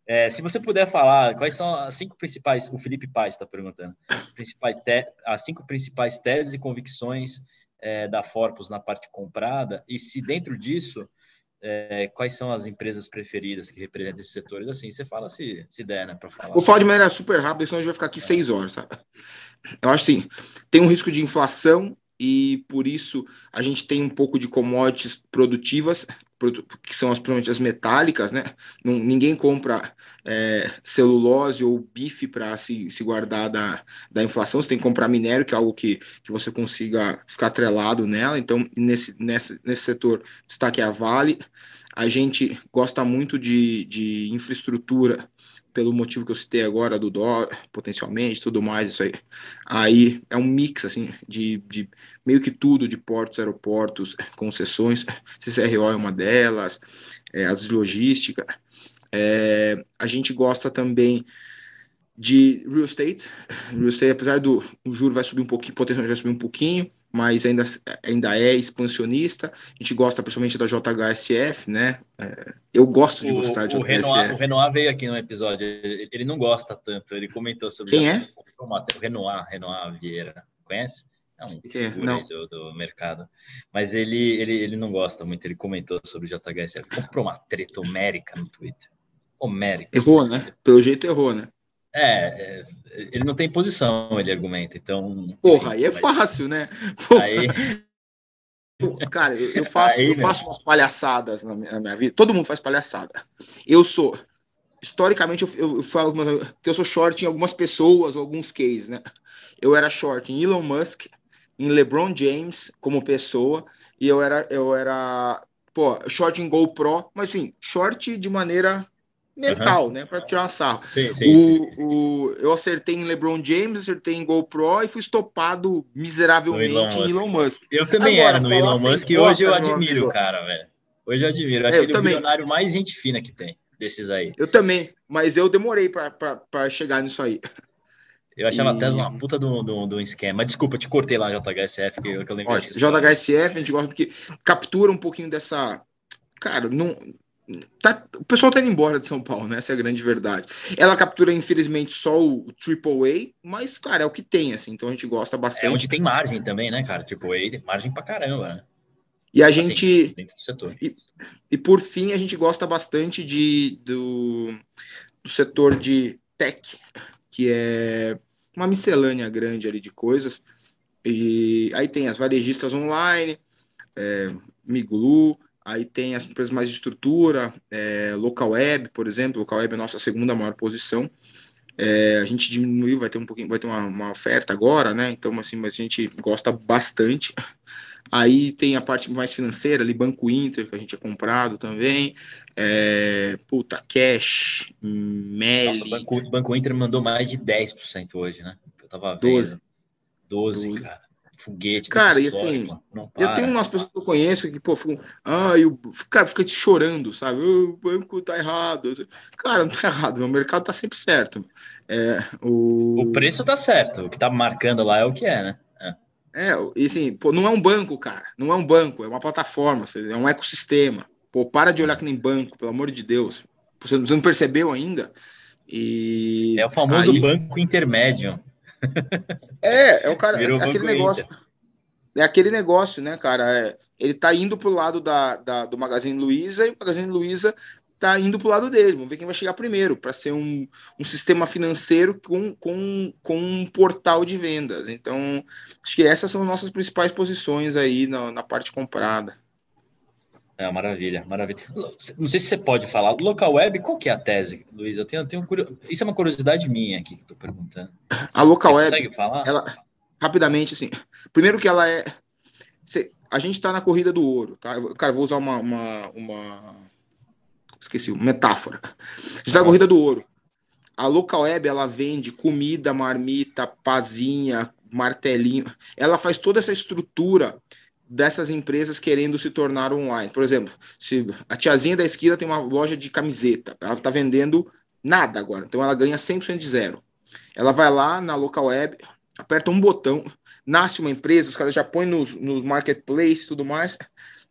é, se você puder falar, quais são as cinco principais, o Felipe Paz está perguntando, principais te, as cinco principais teses e convicções é, da Forpus na parte comprada, e se dentro disso, é, quais são as empresas preferidas que representam esses setores? Assim, você fala se, se der, né, para falar. Vou falar de maneira super rápida, senão a gente vai ficar aqui seis horas, sabe? Eu acho assim, tem um risco de inflação e por isso a gente tem um pouco de commodities produtivas, que são as, as metálicas, né? Ninguém compra é, celulose ou bife para se, se guardar da, da inflação, você tem que comprar minério, que é algo que, que você consiga ficar atrelado nela. Então, nesse, nesse, nesse setor, destaque a Vale. A gente gosta muito de, de infraestrutura pelo motivo que eu citei agora do dólar, potencialmente, tudo mais, isso aí. Aí é um mix, assim, de, de meio que tudo, de portos, aeroportos, concessões, CCRO é uma delas, é, as logística. É, a gente gosta também de real estate. Real estate, apesar do o juro vai subir um pouquinho, potencialmente vai subir um pouquinho, mas ainda, ainda é expansionista. A gente gosta principalmente da JHSF, né? É, eu gosto de o, gostar de o Renoir, o Renoir veio aqui no episódio, ele, ele, não gosta tanto, ele comentou sobre Quem é? o Renoir, Renoir Vieira, conhece? É um é, não. Do, do, mercado. Mas ele, ele, ele não gosta muito, ele comentou sobre o JHSF. Comprou uma treta homérica no Twitter. Homérica. Errou, né? Pelo jeito errou, né? É, é, ele não tem posição, ele argumenta. Então. Porra, enfim, aí é fácil, né? Porra. Aí. Cara, eu, faço, aí, eu faço umas palhaçadas na minha, na minha, vida. Todo mundo faz palhaçada. Eu sou. Historicamente, eu, eu, falo que eu sou short em algumas pessoas, alguns cases, né? Eu era short em Elon Musk, em LeBron James como pessoa, e eu era, eu era pô, short em GoPro, mas assim, short de maneira mental, uhum. né? Para tirar sarro. Sim, sim, o, sim. O, eu acertei em LeBron James, acertei em GoPro e fui estopado miseravelmente Elon em Elon Musk. Eu também Agora, era no Elon Musk e hoje eu admiro o cara, velho. Hoje eu admiro. Acho é, ele é o milionário mais gente fina que tem, desses aí. Eu também, mas eu demorei para chegar nisso aí. Eu achava e... a Tesla uma puta do, do, do esquema. Desculpa, te cortei lá, JHSF, que eu, que eu lembro. JHSF, a gente gosta porque captura um pouquinho dessa. Cara, não, Tá, o pessoal tá indo embora de São Paulo, né? Essa é a grande verdade. Ela captura, infelizmente, só o AAA, mas, cara, é o que tem, assim, então a gente gosta bastante. É onde tem margem também, né, cara? AAA tem margem pra caramba, né? E a assim, gente. Dentro do setor. E, e, por fim, a gente gosta bastante de, do, do setor de tech, que é uma miscelânea grande ali de coisas. E aí tem as varejistas online, é, Miglu, Aí tem as empresas mais de estrutura, é, local web, por exemplo, local web é a nossa segunda maior posição. É, a gente diminuiu, vai ter um pouquinho, vai ter uma, uma, oferta agora, né? Então, assim, mas a gente gosta bastante. Aí tem a parte mais financeira, ali, Banco Inter, que a gente é comprado também. É, puta, Cash, Meli. Nossa, o Banco, Banco Inter mandou mais de 10% hoje, né? Eu tava vendo. 12. 12, 12. cara foguete. Cara, e assim, eu tenho umas pessoas que eu conheço que, pô, ficam, ah, eu, cara, fica te chorando, sabe? O banco tá errado. Cara, não tá errado, o mercado tá sempre certo. É, o... o preço tá certo, o que tá marcando lá é o que é, né? É, é e assim, pô, não é um banco, cara, não é um banco, é uma plataforma, é um ecossistema. Pô, para de olhar que nem banco, pelo amor de Deus. Você não percebeu ainda? E é o famoso aí... banco intermédio. É, é o cara, Virou é aquele negócio. Inter. É aquele negócio, né, cara? É, ele tá indo pro lado da, da, do Magazine Luiza e o Magazine Luiza tá indo pro lado dele. Vamos ver quem vai chegar primeiro para ser um, um sistema financeiro com, com, com um portal de vendas. Então, acho que essas são as nossas principais posições aí na, na parte comprada. É, maravilha, maravilha. Não sei se você pode falar. Local web, qual que é a tese, Luiz? Eu tenho, eu tenho Isso é uma curiosidade minha aqui que estou perguntando. A local você web. Consegue falar? Ela, rapidamente, assim. Primeiro que ela é. A gente está na corrida do ouro, tá? Cara, vou usar uma, uma, uma... esqueci, uma metáfora. A gente está na corrida do ouro. A local web ela vende comida, marmita, pazinha, martelinho. Ela faz toda essa estrutura dessas empresas querendo se tornar online. Por exemplo, se a tiazinha da esquina tem uma loja de camiseta, ela está vendendo nada agora, então ela ganha 100% de zero. Ela vai lá na local web, aperta um botão, nasce uma empresa, os caras já põem nos, nos marketplace e tudo mais,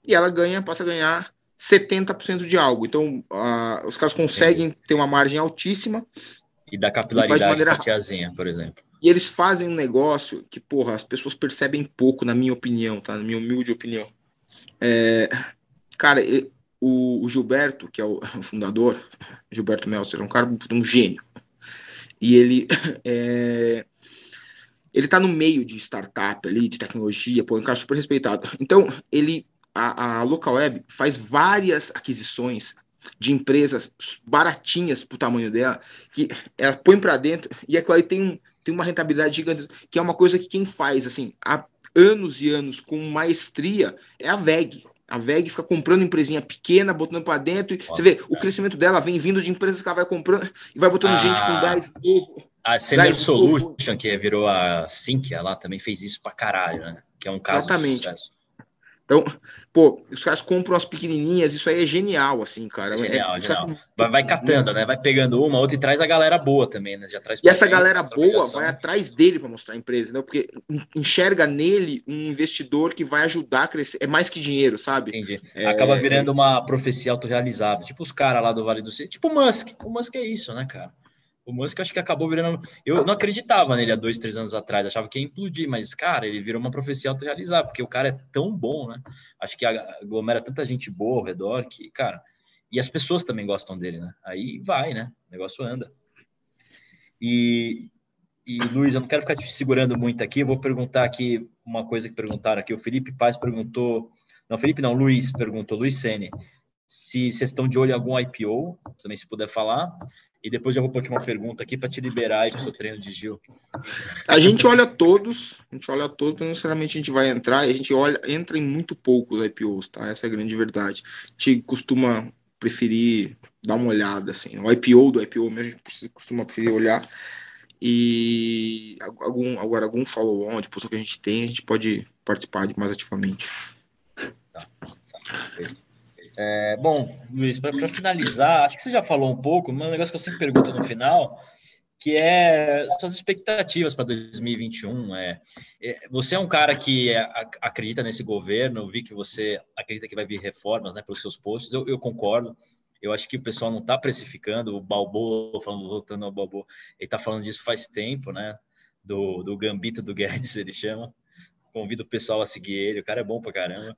e ela ganha, passa a ganhar 70% de algo. Então, uh, os caras conseguem ter uma margem altíssima. E da capilaridade da tiazinha, por exemplo. E eles fazem um negócio que, porra, as pessoas percebem pouco, na minha opinião, tá? Na minha humilde opinião. É, cara, ele, o, o, Gilberto, que é o, <laughs> o fundador, Gilberto Meltzer, é um cara, um gênio. E ele <laughs> é, ele tá no meio de startup ali, de tecnologia, pô, é um cara super respeitado. Então, ele, a, a Local Web faz várias aquisições de empresas baratinhas pro tamanho dela, que ela põe para dentro e aquilo aí tem um, tem uma rentabilidade gigante, que é uma coisa que quem faz assim há anos e anos com maestria é a VEG. A VEG fica comprando empresinha pequena, botando para dentro. Nossa, você vê, cara. o crescimento dela vem vindo de empresas que ela vai comprando e vai botando ah, gente com gás novo. A Senior Solution, que virou a Sinqia lá, também fez isso para caralho, né? Que é um caso Exatamente. de sucesso. Então, pô, os caras compram as pequenininhas, isso aí é genial, assim, cara. É genial, é, genial. Vai, vai, catando, né? Vai pegando uma, outra e traz a galera boa também, né? Já traz e essa galera boa vai atrás dele para mostrar a empresa, né? Porque enxerga nele um investidor que vai ajudar a crescer. É mais que dinheiro, sabe? Entendi. É, Acaba virando é... uma profecia autorrealizável. Tipo os caras lá do Vale do Silício. Tipo o Musk. O Musk é isso, né, cara? O Musk acho que acabou virando. Eu não acreditava nele há dois, três anos atrás, achava que ia implodir, mas, cara, ele virou uma profecia autorrealizada, porque o cara é tão bom, né? Acho que aglomera tanta gente boa ao redor que, cara. E as pessoas também gostam dele, né? Aí vai, né? O negócio anda. E, e Luiz, eu não quero ficar te segurando muito aqui, eu vou perguntar aqui uma coisa que perguntaram aqui. O Felipe Paz perguntou. Não, Felipe não, Luiz perguntou, Luiz Sene, se vocês estão de olho em algum IPO, também se puder falar. E depois já vou pôr uma pergunta aqui para te liberar aí para o seu treino de Gil. A gente olha todos, a gente olha todos, não necessariamente a gente vai entrar, a gente olha, entra em muito poucos IPOs, tá? Essa é a grande verdade. A gente costuma preferir dar uma olhada, assim. O IPO do IPO mesmo, a gente costuma preferir olhar. E algum, agora, algum follow-on de posição que a gente tem, a gente pode participar mais ativamente. Tá, tá, é, bom, Luiz, para finalizar, acho que você já falou um pouco, mas um negócio que eu sempre pergunto no final, que é suas expectativas para 2021. É, é, você é um cara que é, acredita nesse governo, vi que você acredita que vai vir reformas né, pelos seus postos, eu, eu concordo. Eu acho que o pessoal não está precificando, o Balbo, falando, voltando ao Balbo, ele está falando disso faz tempo, né? Do, do Gambito do Guedes, <laughs> ele chama. Convido o pessoal a seguir ele, o cara é bom pra caramba.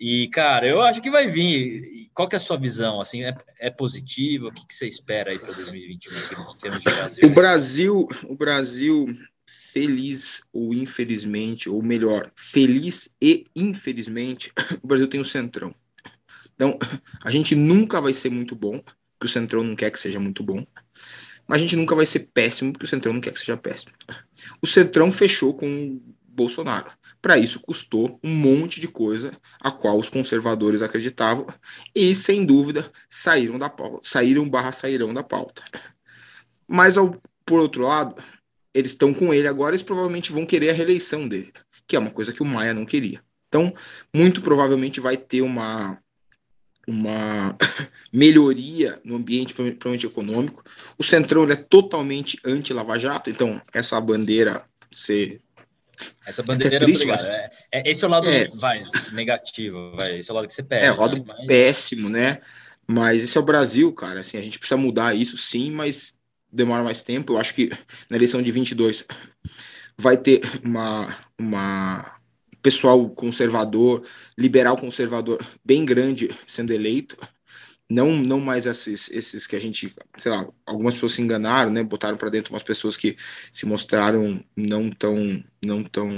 E, cara, eu acho que vai vir. Qual que é a sua visão? Assim, é, é positivo? O que, que você espera aí para 2021 em termos de Brasil? O Brasil, o Brasil, feliz ou infelizmente, ou melhor, feliz e infelizmente, o Brasil tem o Centrão. Então, a gente nunca vai ser muito bom, porque o Centrão não quer que seja muito bom. Mas a gente nunca vai ser péssimo, porque o Centrão não quer que seja péssimo. O Centrão fechou com o Bolsonaro. Para isso custou um monte de coisa a qual os conservadores acreditavam e, sem dúvida, saíram da pauta, saíram barra sairão da pauta. Mas, ao, por outro lado, eles estão com ele agora, eles provavelmente vão querer a reeleição dele, que é uma coisa que o Maia não queria. Então, muito provavelmente vai ter uma uma <coughs> melhoria no ambiente, principalmente econômico. O Centrão é totalmente anti-Lava Jato, então essa bandeira ser. Essa bandeira é, triste, mas... é, é, esse é o lado é, vai, negativo, vai, esse é o lado que você perde. É, o lado né? mas... péssimo, né? Mas esse é o Brasil, cara. Assim, a gente precisa mudar isso sim, mas demora mais tempo. Eu acho que na eleição de 22 vai ter uma, uma pessoal conservador, liberal conservador bem grande sendo eleito. Não, não mais esses, esses que a gente, sei lá, algumas pessoas se enganaram, né? Botaram para dentro umas pessoas que se mostraram não tão, não tão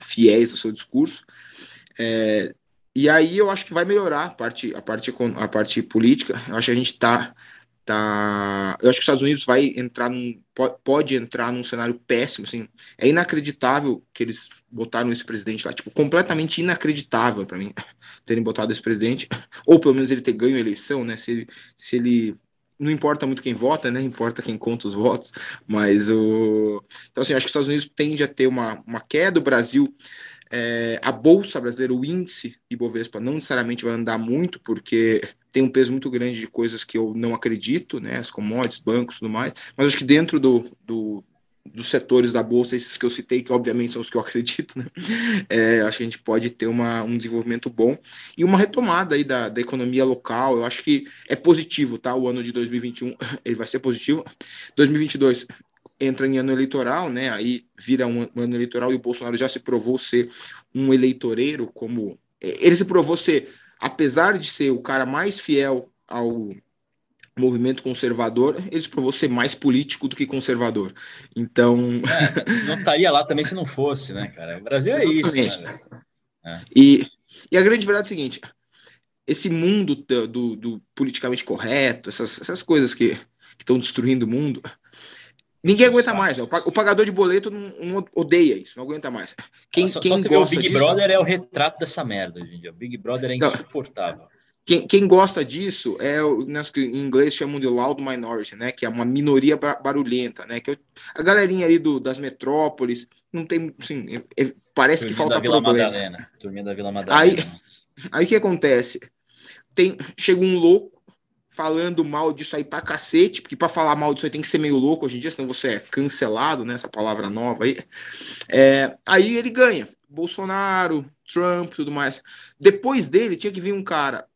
fiéis ao seu discurso. É, e aí eu acho que vai melhorar a parte, a parte, a parte política. Eu acho que a gente está tá eu acho que os Estados Unidos vai entrar num pode entrar num cenário péssimo assim é inacreditável que eles botaram esse presidente lá tipo completamente inacreditável para mim <laughs> terem botado esse presidente. Ou pelo menos ele ter ganho a eleição né? Se ele, se ele não importa muito quem vota né? Importa quem conta os votos. Mas o então assim acho que os Estados Unidos tende a ter uma, uma queda. O Brasil é, a bolsa brasileira o índice Ibovespa não necessariamente vai andar muito porque tem um peso muito grande de coisas que eu não acredito, né, as commodities, bancos, tudo mais, mas acho que dentro do, do dos setores da bolsa, esses que eu citei, que obviamente são os que eu acredito, né? É, acho que a gente pode ter uma, um desenvolvimento bom e uma retomada aí da, da economia local. Eu acho que é positivo, tá? O ano de 2021 <laughs> ele vai ser positivo. 2022 entra em ano eleitoral, né? Aí vira um, ano eleitoral e o Bolsonaro já se provou ser um eleitoreiro, como ele se provou ser apesar de ser o cara mais fiel ao movimento conservador, eles provou ser mais político do que conservador. Então. É, não estaria lá também se não fosse, né, cara? O Brasil é Exatamente. isso. Né, é. E, e a grande verdade é a seguinte: esse mundo do, do, do politicamente correto, essas, essas coisas que estão destruindo o mundo, Ninguém aguenta mais. Né? O pagador de boleto não, não, odeia isso, não aguenta mais. Quem, só, quem só gosta o Big disso... Brother é o retrato dessa merda, gente. O Big Brother é insuportável. Quem, quem, gosta disso é o né, que em inglês chamam de loud minority, né? Que é uma minoria barulhenta, né? Que a galerinha ali do, das metrópoles não tem, assim, é, é, parece Turminha que falta da Vila problema. Madalena. Turminha da Vila Madalena. Aí, aí o que acontece? Tem, chega um louco falando mal disso aí pra cacete, porque para falar mal disso aí tem que ser meio louco hoje em dia, senão você é cancelado, né? Essa palavra nova aí. É, aí ele ganha. Bolsonaro, Trump, tudo mais. Depois dele tinha que vir um cara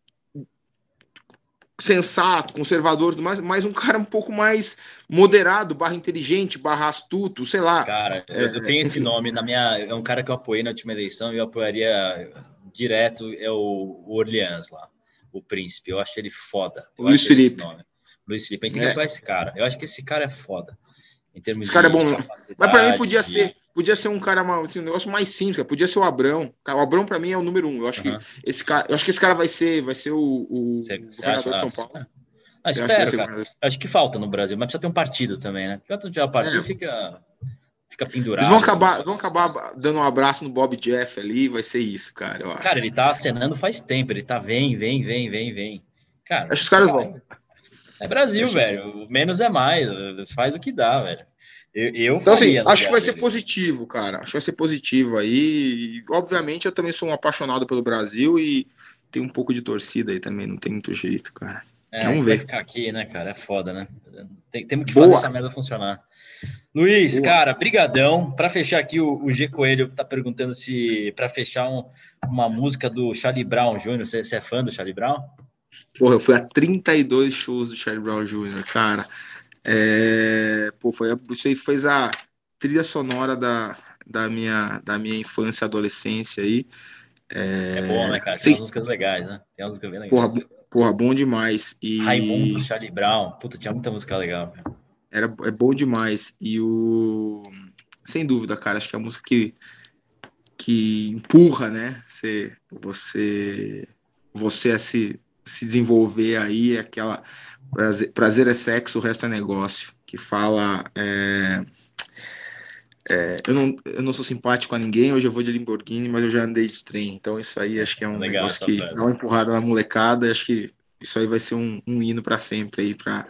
sensato, conservador, mais, mas um cara um pouco mais moderado, barra inteligente, barra astuto, sei lá. Cara, é, eu tenho esse nome na minha, é um cara que eu apoiei na última eleição e eu apoiaria direto é o Orleans lá o príncipe. Eu acho ele foda. Eu Luiz Felipe. Luiz Felipe. Pensei é. que esse cara. Eu acho que esse cara é foda. Em termos esse cara é bom. Mas para mim podia de... ser, podia ser um cara, assim, um negócio mais simples. Podia ser o Abrão. O Abrão para mim é o número um. Eu acho que esse cara, eu acho que esse cara vai ser, vai ser o, o governador de São Paulo. Ah, espero, acho cara. Acho que falta no Brasil, mas precisa ter um partido também, né? Enquanto tiver partido, é. fica fica pendurado. Eles vão acabar, vão acabar dando um abraço no Bob Jeff ali, vai ser isso, cara. Acho. Cara, ele tá acenando faz tempo, ele tá vem, vem, vem, vem, vem. Cara, acho que os caras vão. É Brasil, velho. Menos é mais. Faz o que dá, velho. Eu, eu então, assim, acho que vai dele. ser positivo, cara. Acho que vai ser positivo aí. E, obviamente, eu também sou um apaixonado pelo Brasil e tem um pouco de torcida aí também. Não tem muito jeito, cara. É, Vamos ver. Ficar aqui, né, cara? É foda, né? Tem, temos que Boa. fazer essa merda funcionar. Luiz, Boa. cara, brigadão. Para fechar aqui, o, o, G Coelho tá perguntando se para fechar um, uma música do Charlie Brown Jr. Você, você, é fã do Charlie Brown? Porra, eu fui a 32 shows do Charlie Brown Jr., cara. É... Pô, foi, isso aí fez a trilha sonora da, da, minha, da minha infância e adolescência aí. É... é bom, né, cara? Tem umas músicas legais, né? Tem umas músicas bem legais. Porra, porra bom demais. E... Raimundo, Charlie Brown. Puta, tinha muita música legal, cara. Era, é bom demais. E o. Sem dúvida, cara, acho que é a música que, que empurra, né? Você, você, você a se, se desenvolver aí, aquela prazer, prazer é sexo, o resto é negócio, que fala. É, é, eu, não, eu não sou simpático a ninguém, hoje eu vou de Lamborghini, mas eu já andei de trem. Então, isso aí acho que é um Legal, negócio que dá uma empurrada na molecada. Acho que isso aí vai ser um, um hino para sempre aí, para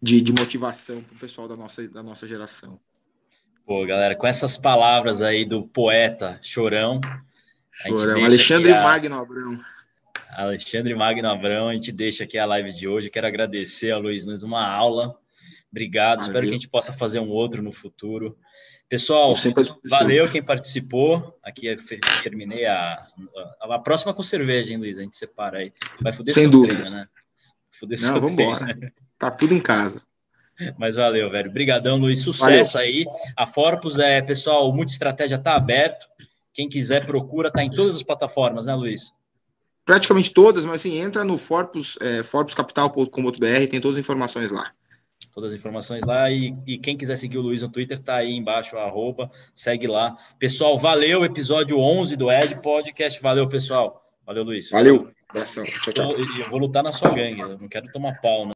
de, de motivação para o pessoal da nossa, da nossa geração. Pô, galera, com essas palavras aí do poeta Chorão. Chorão, Alexandre a... Magno Abrão. Alexandre Magno Abrão, a gente deixa aqui a live de hoje. Quero agradecer a Luiz Nunes, uma aula. Obrigado, valeu. espero que a gente possa fazer um outro no futuro. Pessoal, valeu quem participou. Aqui eu terminei a, a, a, próxima com cerveja, hein, Luiz? A gente separa aí. Vai foder Sem dúvida. Treino, né? Foder Não, vamos embora. Tá tudo em casa. <laughs> Mas valeu, velho. Obrigadão, Luiz. Sucesso valeu. aí. A Forpus é, pessoal, muita estratégia tá aberto. Quem quiser procura, tá em todas as plataformas, né, Luiz? Praticamente todas, mas assim, entra no Forpus, é, forpuscapital.com.br, tem todas as informações lá. Todas as informações lá. E, e, quem quiser seguir o Luiz no Twitter, tá aí embaixo, arroba, segue lá. Pessoal, valeu, episódio 11 do Ed Podcast. Valeu, pessoal. Valeu, Luiz. Valeu. Abração. Tchau, tchau. Eu, eu vou lutar na sua gangue, eu não quero tomar pau, né?